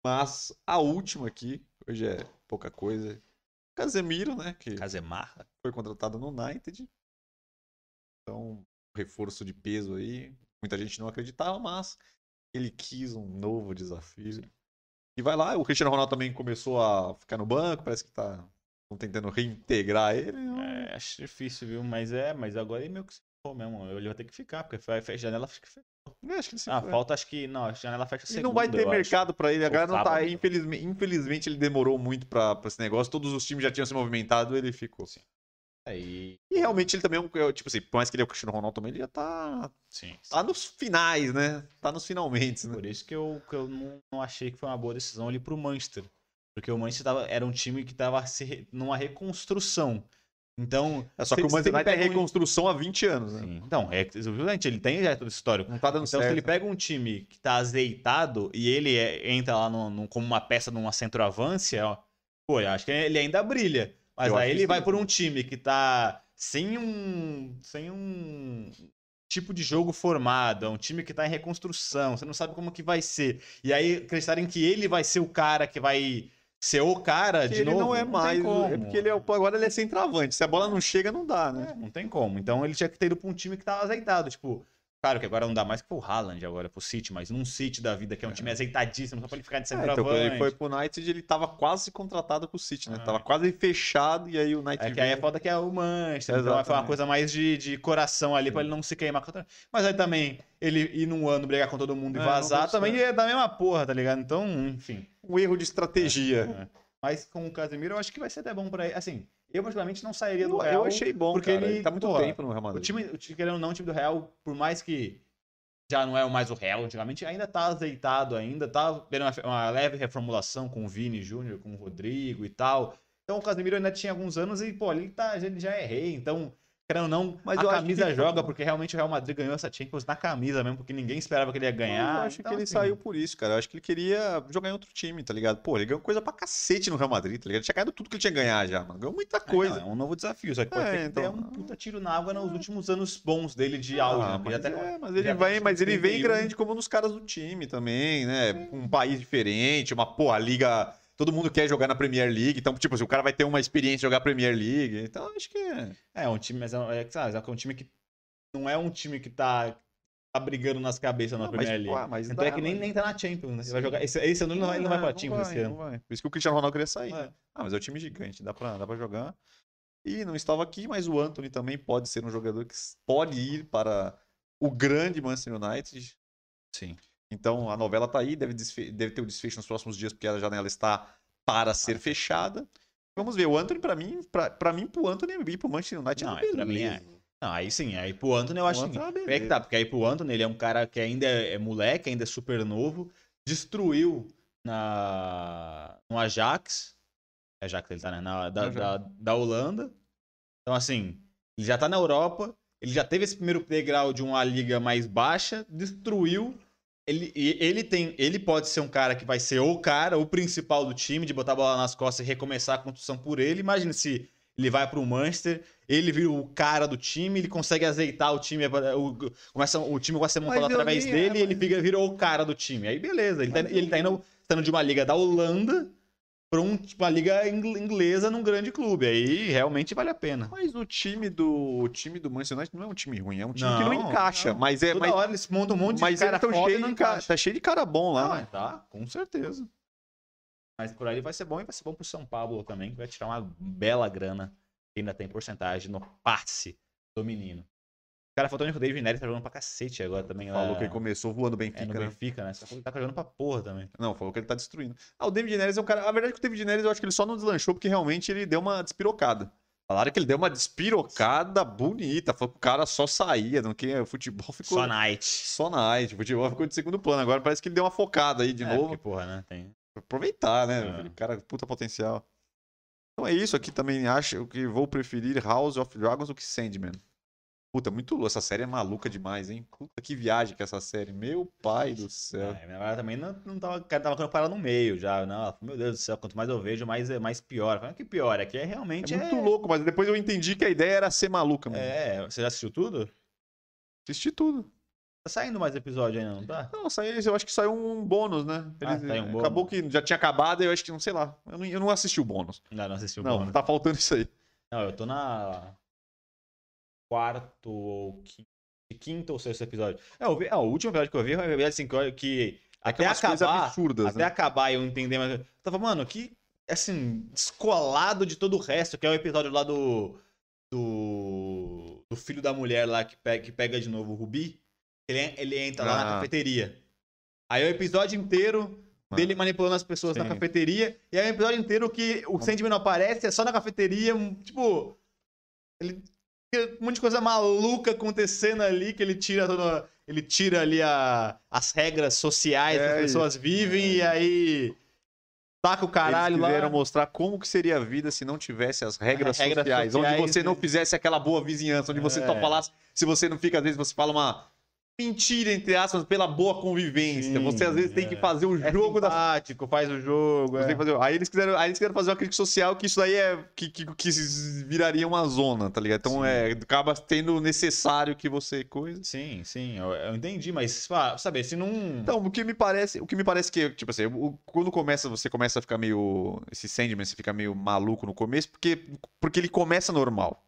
Mas a última aqui, hoje é pouca coisa. Casemiro, né? Que Casemarra. foi contratado no United. Então, reforço de peso aí. Muita gente não acreditava, mas ele quis um novo desafio. E vai lá, o Cristiano Ronaldo também começou a ficar no banco, parece que tá tentando reintegrar ele. É, acho difícil, viu? Mas é, mas agora ele meio que se for mesmo. Ele vai ter que ficar, porque vai fecha a janela, acho que fecha. Eu acho que ele se Ah, foi. falta acho que. Não, a janela fecha E segunda. não vai ter eu acho. mercado pra ele. Agora não tá. Infelizmente, infelizmente ele demorou muito pra, pra esse negócio. Todos os times já tinham se movimentado, ele ficou. Aí. E realmente ele também é um. é, Tipo assim, por mais que ele é o Cristiano Ronaldo também, ele já tá. Sim. Tá nos finais, né? Tá nos finalmente, né? Por isso que eu, que eu não, não achei que foi uma boa decisão ali pro Manchester. Porque o Manchester tava, era um time que tava se re- numa reconstrução. Então. É só que o Manchester United tem pega um- reconstrução há 20 anos, né? Sim. Então, é, obviamente, ele tem já todo histórico. Não tá dando Então, certo. se ele pega um time que tá azeitado e ele é- entra lá no, no- como uma peça numa centroavância, ó, pô, eu acho que ele ainda brilha. Mas Eu aí ele vai por um time que tá sem um. sem um tipo de jogo formado, é um time que tá em reconstrução, você não sabe como que vai ser. E aí acreditarem que ele vai ser o cara que vai ser o cara de ele novo. não é tem mais. como. É porque ele é, agora ele é centroavante. Se a bola não chega, não dá, né? É, não tem como. Então ele tinha que ter ido pra um time que tava azeitado. Tipo, claro que agora não dá mais que pro Haaland agora, pro City, mas num City da vida, que é um time azeitadíssimo, só pra ele ficar de É, centroavante. então, quando ele foi pro United, ele tava quase contratado pro City, né? Ah. Tava quase fechado e aí o United. É que aí é foda que é o Manchester. Então foi uma Exatamente. coisa mais de, de coração ali pra ele não se queimar. Mas aí também, ele ir num ano brigar com todo mundo e É, vazar, também é da mesma porra, tá ligado? Então, enfim. um erro de estratégia. É. Mas com o Casemiro, eu acho que vai ser até bom pra ele. Assim, eu particularmente não sairia do Real. eu achei bom, porque cara. ele, tá muito porra, tempo no Real O Madrid. time, o time, querendo ou não, o time do Real, por mais que já não é o mais o Real antigamente, ainda tá azeitado ainda, tá tendo uma, uma leve reformulação com o Vini Júnior, com o Rodrigo e tal. Então o Casemiro ainda tinha alguns anos e, pô, ele, tá, ele já é rei, então, querendo ou não, Mas a camisa que- joga, porque realmente o Real Madrid ganhou essa Champions na camisa mesmo, porque ninguém esperava que ele ia ganhar. eu acho Então, que ele assim, saiu por isso, cara. Eu acho que ele queria jogar em outro time, tá ligado? Pô, ele ganhou coisa pra cacete no Real Madrid, tá ligado? Ele tinha ganhado tudo que ele tinha que ganhar já, mano. Ganhou muita É, coisa. não, é um novo desafio, só que pode É, que então- tenha um puta tiro na água nos últimos anos bons dele de auge. Ah, né? Porque mas, até- é, mas ele vai, mas ele vem 31. grande como nos caras do time também, né? Um país diferente, uma porra, liga. Todo mundo quer jogar na Premier League, então, tipo, assim, o cara vai ter uma experiência de jogar Premier League. Então, acho que é. É, um time, mas é, é, é um time que não é um time que tá tá brigando nas cabeças na Não, mas, Premier League. mas Tanto dá, é que nem, nem tá na Champions, né? Ele vai jogar. Esse, esse ano ele não vai, não vai pra não Champions esse vai, ano. não vai. Por isso que o Cristiano Ronaldo queria sair. É. né? Ah, mas é um time gigante, dá pra, dá pra jogar. E não estava aqui, mas o Anthony também pode ser um jogador que pode ir para o grande Manchester United. Sim. Então a novela tá aí, deve, deve ter o desfecho nos próximos dias, porque a janela está para ser fechada. Vamos ver, o Anthony, pra mim, pra mim, pro Anthony ir pro Manchester United Não, é é, pra mim é. Não, aí sim, aí pro Anthony eu acho que. É É que tá, porque aí pro Anthony ele é um cara que ainda é moleque, ainda é super novo, destruiu na no Ajax, é Ajax ele tá, né? Na, da, da, da Holanda. Então assim, ele já tá na Europa, ele já teve esse primeiro degrau de uma liga mais baixa, destruiu. Ele, ele tem, ele pode ser um cara que vai ser o cara, o principal do time, de botar a bola nas costas e recomeçar a construção por ele. Imagina se ele vai pro Manchester, ele vira o cara do time, ele consegue azeitar o time, o, começa, o time começa a ser montado Mas através dele é, e ele mas- fica, virou o cara do time. Aí beleza, ele tá, Mas ele tá indo, de uma liga da Holanda pra um, tipo, uma liga ingl- inglesa num grande clube. Aí realmente vale a pena. Mas o time do o time do Manchester United não é um time ruim, é um time que não Não, encaixa, não. mas é Toda mas, hora eles montam um monte mas de cara tão foda e cheio não de cara, encaixa. tá cheio de cara bom lá. Não, né? tá, com certeza. Mas por aí vai ser bom e vai ser bom pro São Paulo também, que vai tirar uma bela grana. que Ainda tem porcentagem no passe do menino. O cara faltou que o David Neres tá jogando pra cacete agora também. lá- Falou que ele começou voando bem é, no Benfica, né? Benfica, né? Só que ele tá jogando pra porra também. Não, falou que ele tá destruindo. Ah, o David Neres é um cara. A verdade é que o David Neres eu acho que ele só não deslanchou porque realmente ele deu uma despirocada. Falaram que ele deu uma despirocada bonita. Falou que o cara só saía, não que o futebol ficou. Só Night. Só night. O futebol ficou de segundo plano. Agora parece que ele deu uma focada aí de é, novo. Porque, porra, né? Tem... Aproveitar, né? É. Cara puta potencial. Então é isso. Aqui também acho que vou preferir House of Dragons do que Sandman. Puta, muito louco. Essa série é maluca demais, hein? Puta que viagem que é essa série. Meu pai do céu. É, minha namorada também não, não tava, o cara tava parado no meio já. Não, ela falou, meu Deus do céu, quanto mais eu vejo, mais, é- mais pior. Falei, que pior? É que é realmente. É muito louco, mas depois eu entendi que a ideia era ser maluca, mano. É, você já assistiu tudo? Assisti tudo. Tá saindo mais episódio ainda, não tá? Não, saiu, eu acho que saiu um bônus, né? Ah, saiu um bônus. Acabou que já tinha acabado e eu acho que, não sei lá. Eu não, eu não assisti o bônus. Não, não assistiu o não, bônus. tá faltando isso aí. Não, eu tô na quarto ou quinto, quinto ou sexto episódio. É, vi- é, o último episódio que eu vi foi um episódio assim, que- que até acabar, absurdas, até né? acabar eu entender, mas eu tava, mano, que assim, descolado de todo o resto, que é o episódio lá do do, do filho da mulher lá que pega, que pega de novo o Rubi. Ele, ele entra lá na Ah. cafeteria. Aí é o episódio inteiro Ah. dele manipulando as pessoas na Sim. cafeteria. E aí é o episódio inteiro que o Sandman não aparece, é só na cafeteria, um- tipo. Ele. Um monte de coisa maluca acontecendo ali, que ele tira toda. Ele tira ali a, as regras sociais que É as pessoas vivem e aí. Taca o caralho Eles lá. quiseram mostrar como que seria a vida se não tivesse as regras, É, regras sociais, sociais, Onde você não fizesse aquela boa vizinhança, onde você só É. falasse. Se você não fica, às vezes, você fala uma mentira, entre aspas, pela boa convivência. Sim, você às vezes tem é. que fazer o É jogo da simpático, faz o jogo. Tem É. fazer- Aí eles quiseram, aí eles quiseram fazer uma crítica social que isso daí é que, que, que viraria uma zona, tá ligado? Então Sim. é acaba tendo necessário que você coisa. Sim, sim, eu, eu entendi, mas, sabe, se não. Então, o que me parece, o que me parece que, tipo assim, o- quando começa, você começa a ficar meio esse Sandman, você fica meio maluco no começo, porque porque ele começa normal.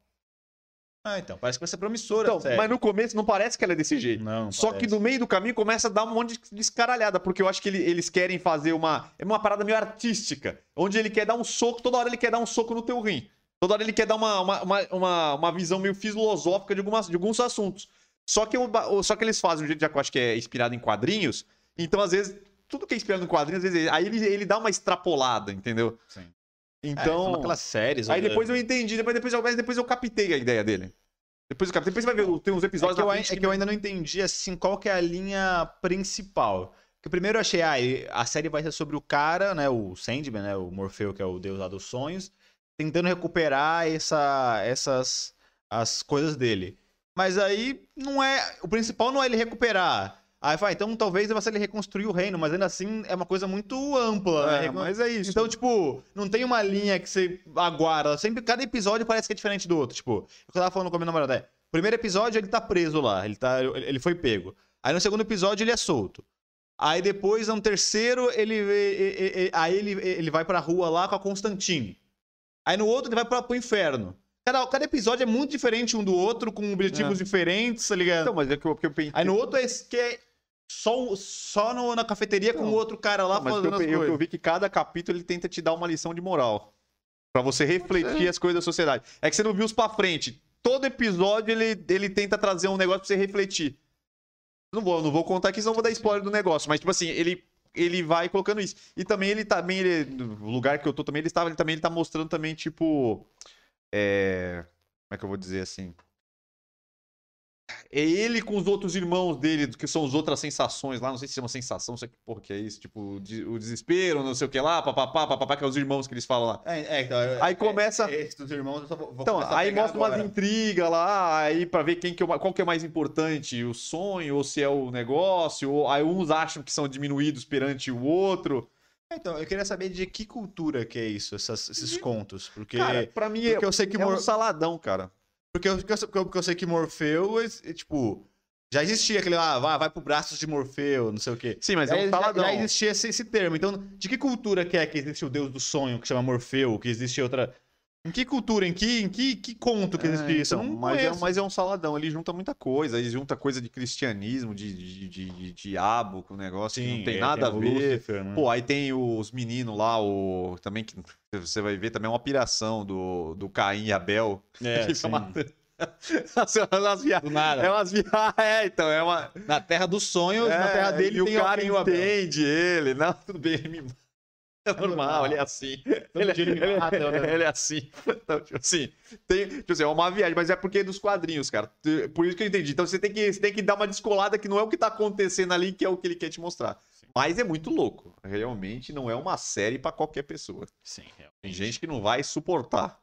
Ah, então, parece que vai ser promissora. Então, mas no começo não parece que ela é desse jeito. Não, Só que no meio do caminho começa a dar um monte de descaralhada, porque eu acho que ele- eles querem fazer uma. É uma parada meio artística, onde ele quer dar um soco, toda hora ele quer dar um soco no teu rim. Toda hora ele quer dar uma, uma, uma, uma, uma visão meio filosófica de, algumas, de alguns assuntos. Só que, só que eles fazem de um jeito que eu acho que é inspirado em quadrinhos, então às vezes. Tudo que é inspirado em quadrinhos, às vezes. Aí ele, ele dá uma extrapolada, entendeu? Sim. Então. É, aquelas séries. Aí depois eu entendi, depois, depois, eu, depois eu captei a ideia dele. Depois eu. Depois você vai ver, tem uns É episódios que, eu, frente é que eu ainda não entendi, assim, qual que é a linha principal. Porque primeiro eu achei, ah, a série vai ser sobre o cara, né, o Sandman, né, o Morfeu, que é o deus lá dos sonhos, tentando recuperar essa, essas, as coisas dele. Mas aí, não é, o principal não é ele recuperar. Aí vai, então talvez ser ele reconstruir o reino, mas ainda assim é uma coisa muito ampla, né? É, mas é isso. Então, tipo, não tem uma linha que você aguarda. Sempre, cada episódio parece que é diferente do outro. Tipo, o que eu tava falando com a minha namorada é, primeiro episódio ele tá preso lá, ele, tá, ele foi pego. Aí no segundo episódio ele é solto. Aí depois, no terceiro, ele, e- e- e- aí ele, ele vai pra rua lá com a Constantine. Aí no outro ele vai pra, pro inferno. Cada, cada episódio é muito diferente um do outro, com objetivos diferentes, tá ligado? Então, mas é que eu, que eu pensei. Aí no outro é que é só, só no- na cafeteria com Não. o outro cara lá Não, mas fazendo eu, as eu, eu coisas. vi que cada capítulo ele tenta te dar uma lição de moral. Pra você refletir as coisas da sociedade. É que você não viu os pra frente. Todo episódio ele, ele tenta trazer um negócio pra você refletir. Não vou, não vou contar aqui, senão eu vou dar spoiler do negócio. Mas, tipo assim, ele, ele vai colocando isso. E também ele também, ele, no lugar que eu tô também, ele estava, ele também ele tá mostrando também, tipo. É. Como é que eu vou dizer assim? É ele com os outros irmãos dele, que são as outras sensações lá, não sei se chama sensação, não sei que porra que é isso, tipo, o de- o desespero, não sei o que lá, papapá, papapá, que é os irmãos que eles falam lá. É, é, então, é- Aí começa- é- Esses irmãos eu só vou, vou Então, aí mostra agora. umas intrigas lá, aí pra ver quem que é, qual que é mais importante, o sonho ou se é o negócio, ou aí uns acham que são diminuídos perante o outro. Então, eu queria saber de que cultura que é isso, essas- esses contos. Porque, Cara, pra mim é, porque eu sei que é um saladão, cara. Porque, eu, porque, eu, sei que Morfeu, é- é, tipo, já existia aquele, ah, vai, vai pro braços de Morfeu, não sei o quê. Sim, mas já, é um já- saladão. já existia esse, esse termo. Então, de que cultura que é que existe o deus do sonho, que chama Morfeu, que existe outra... Em que cultura, em que, em que, que conto que existe É? Eu então, mas, é, mas é um saladão, ele junta muita coisa, ele junta coisa de cristianismo, de, de, de- de diabo com o negócio, que não tem é, nada a o ver. Lúcifer, né? Pô, aí tem os meninos lá, o também que você vai ver também é uma piração do, do Caim e Abel. é, [laughs] que sim. As- [laughs] umas via- Do nada. É umas. [laughs] É, então, é uma. Na terra dos sonhos, na É, terra dele e o tem cara tem o Abel. entende ele. Não, tudo bem, ele me é normal, ele é assim. Ele, dia ele mata, né? [laughs] ele é assim. Então, tipo assim, tem, tipo assim, é uma viagem, mas é porque é dos quadrinhos, cara. Por isso que eu entendi. Então você tem que, você tem que dar uma descolada que não é o que tá acontecendo ali, que é o que ele quer te mostrar. Mas é muito louco. Realmente não é uma série pra qualquer pessoa. Sim, Tem gente que não vai suportar.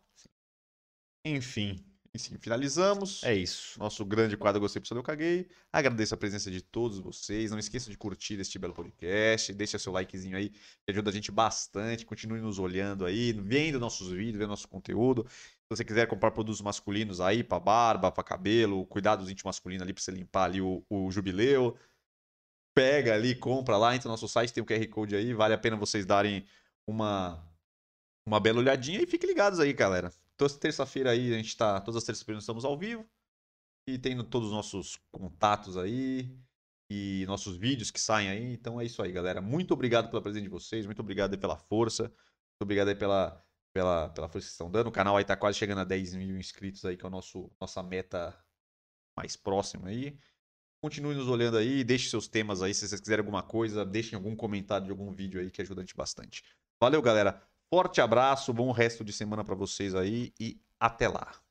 Enfim, Enfim, finalizamos. é isso. Nosso grande quadro Gostei Pessoal Eu Caguei. Agradeço a presença de todos vocês. Não esqueça de curtir este belo podcast. Deixa seu likezinho aí, que ajuda a gente bastante. Continue nos olhando aí, vendo nossos vídeos, vendo nosso conteúdo. Se você quiser comprar produtos masculinos aí, pra barba, pra cabelo, cuidados íntimos masculinos ali pra você limpar ali o, o jubileu. Pega ali, compra lá, entra no nosso site, tem o QR Code aí. Vale a pena vocês darem uma, uma bela olhadinha e fiquem ligados aí, galera. Toda terça-feira aí, a gente tá. Todas as terças-feiras estamos ao vivo. E tem todos os nossos contatos aí. E nossos vídeos que saem aí. Então é isso aí, galera. Muito obrigado pela presença de vocês. Muito obrigado pela força. Muito obrigado aí pela, pela, pela força que estão dando. O canal aí tá quase chegando a 10 mil inscritos aí, que é nosso, nossa meta mais próxima aí. Continue nos olhando aí. Deixe seus temas aí. Se vocês quiserem alguma coisa, deixem algum comentário de algum vídeo aí que ajuda a gente bastante. Valeu, galera. Forte abraço, bom resto de semana pra vocês aí e até lá.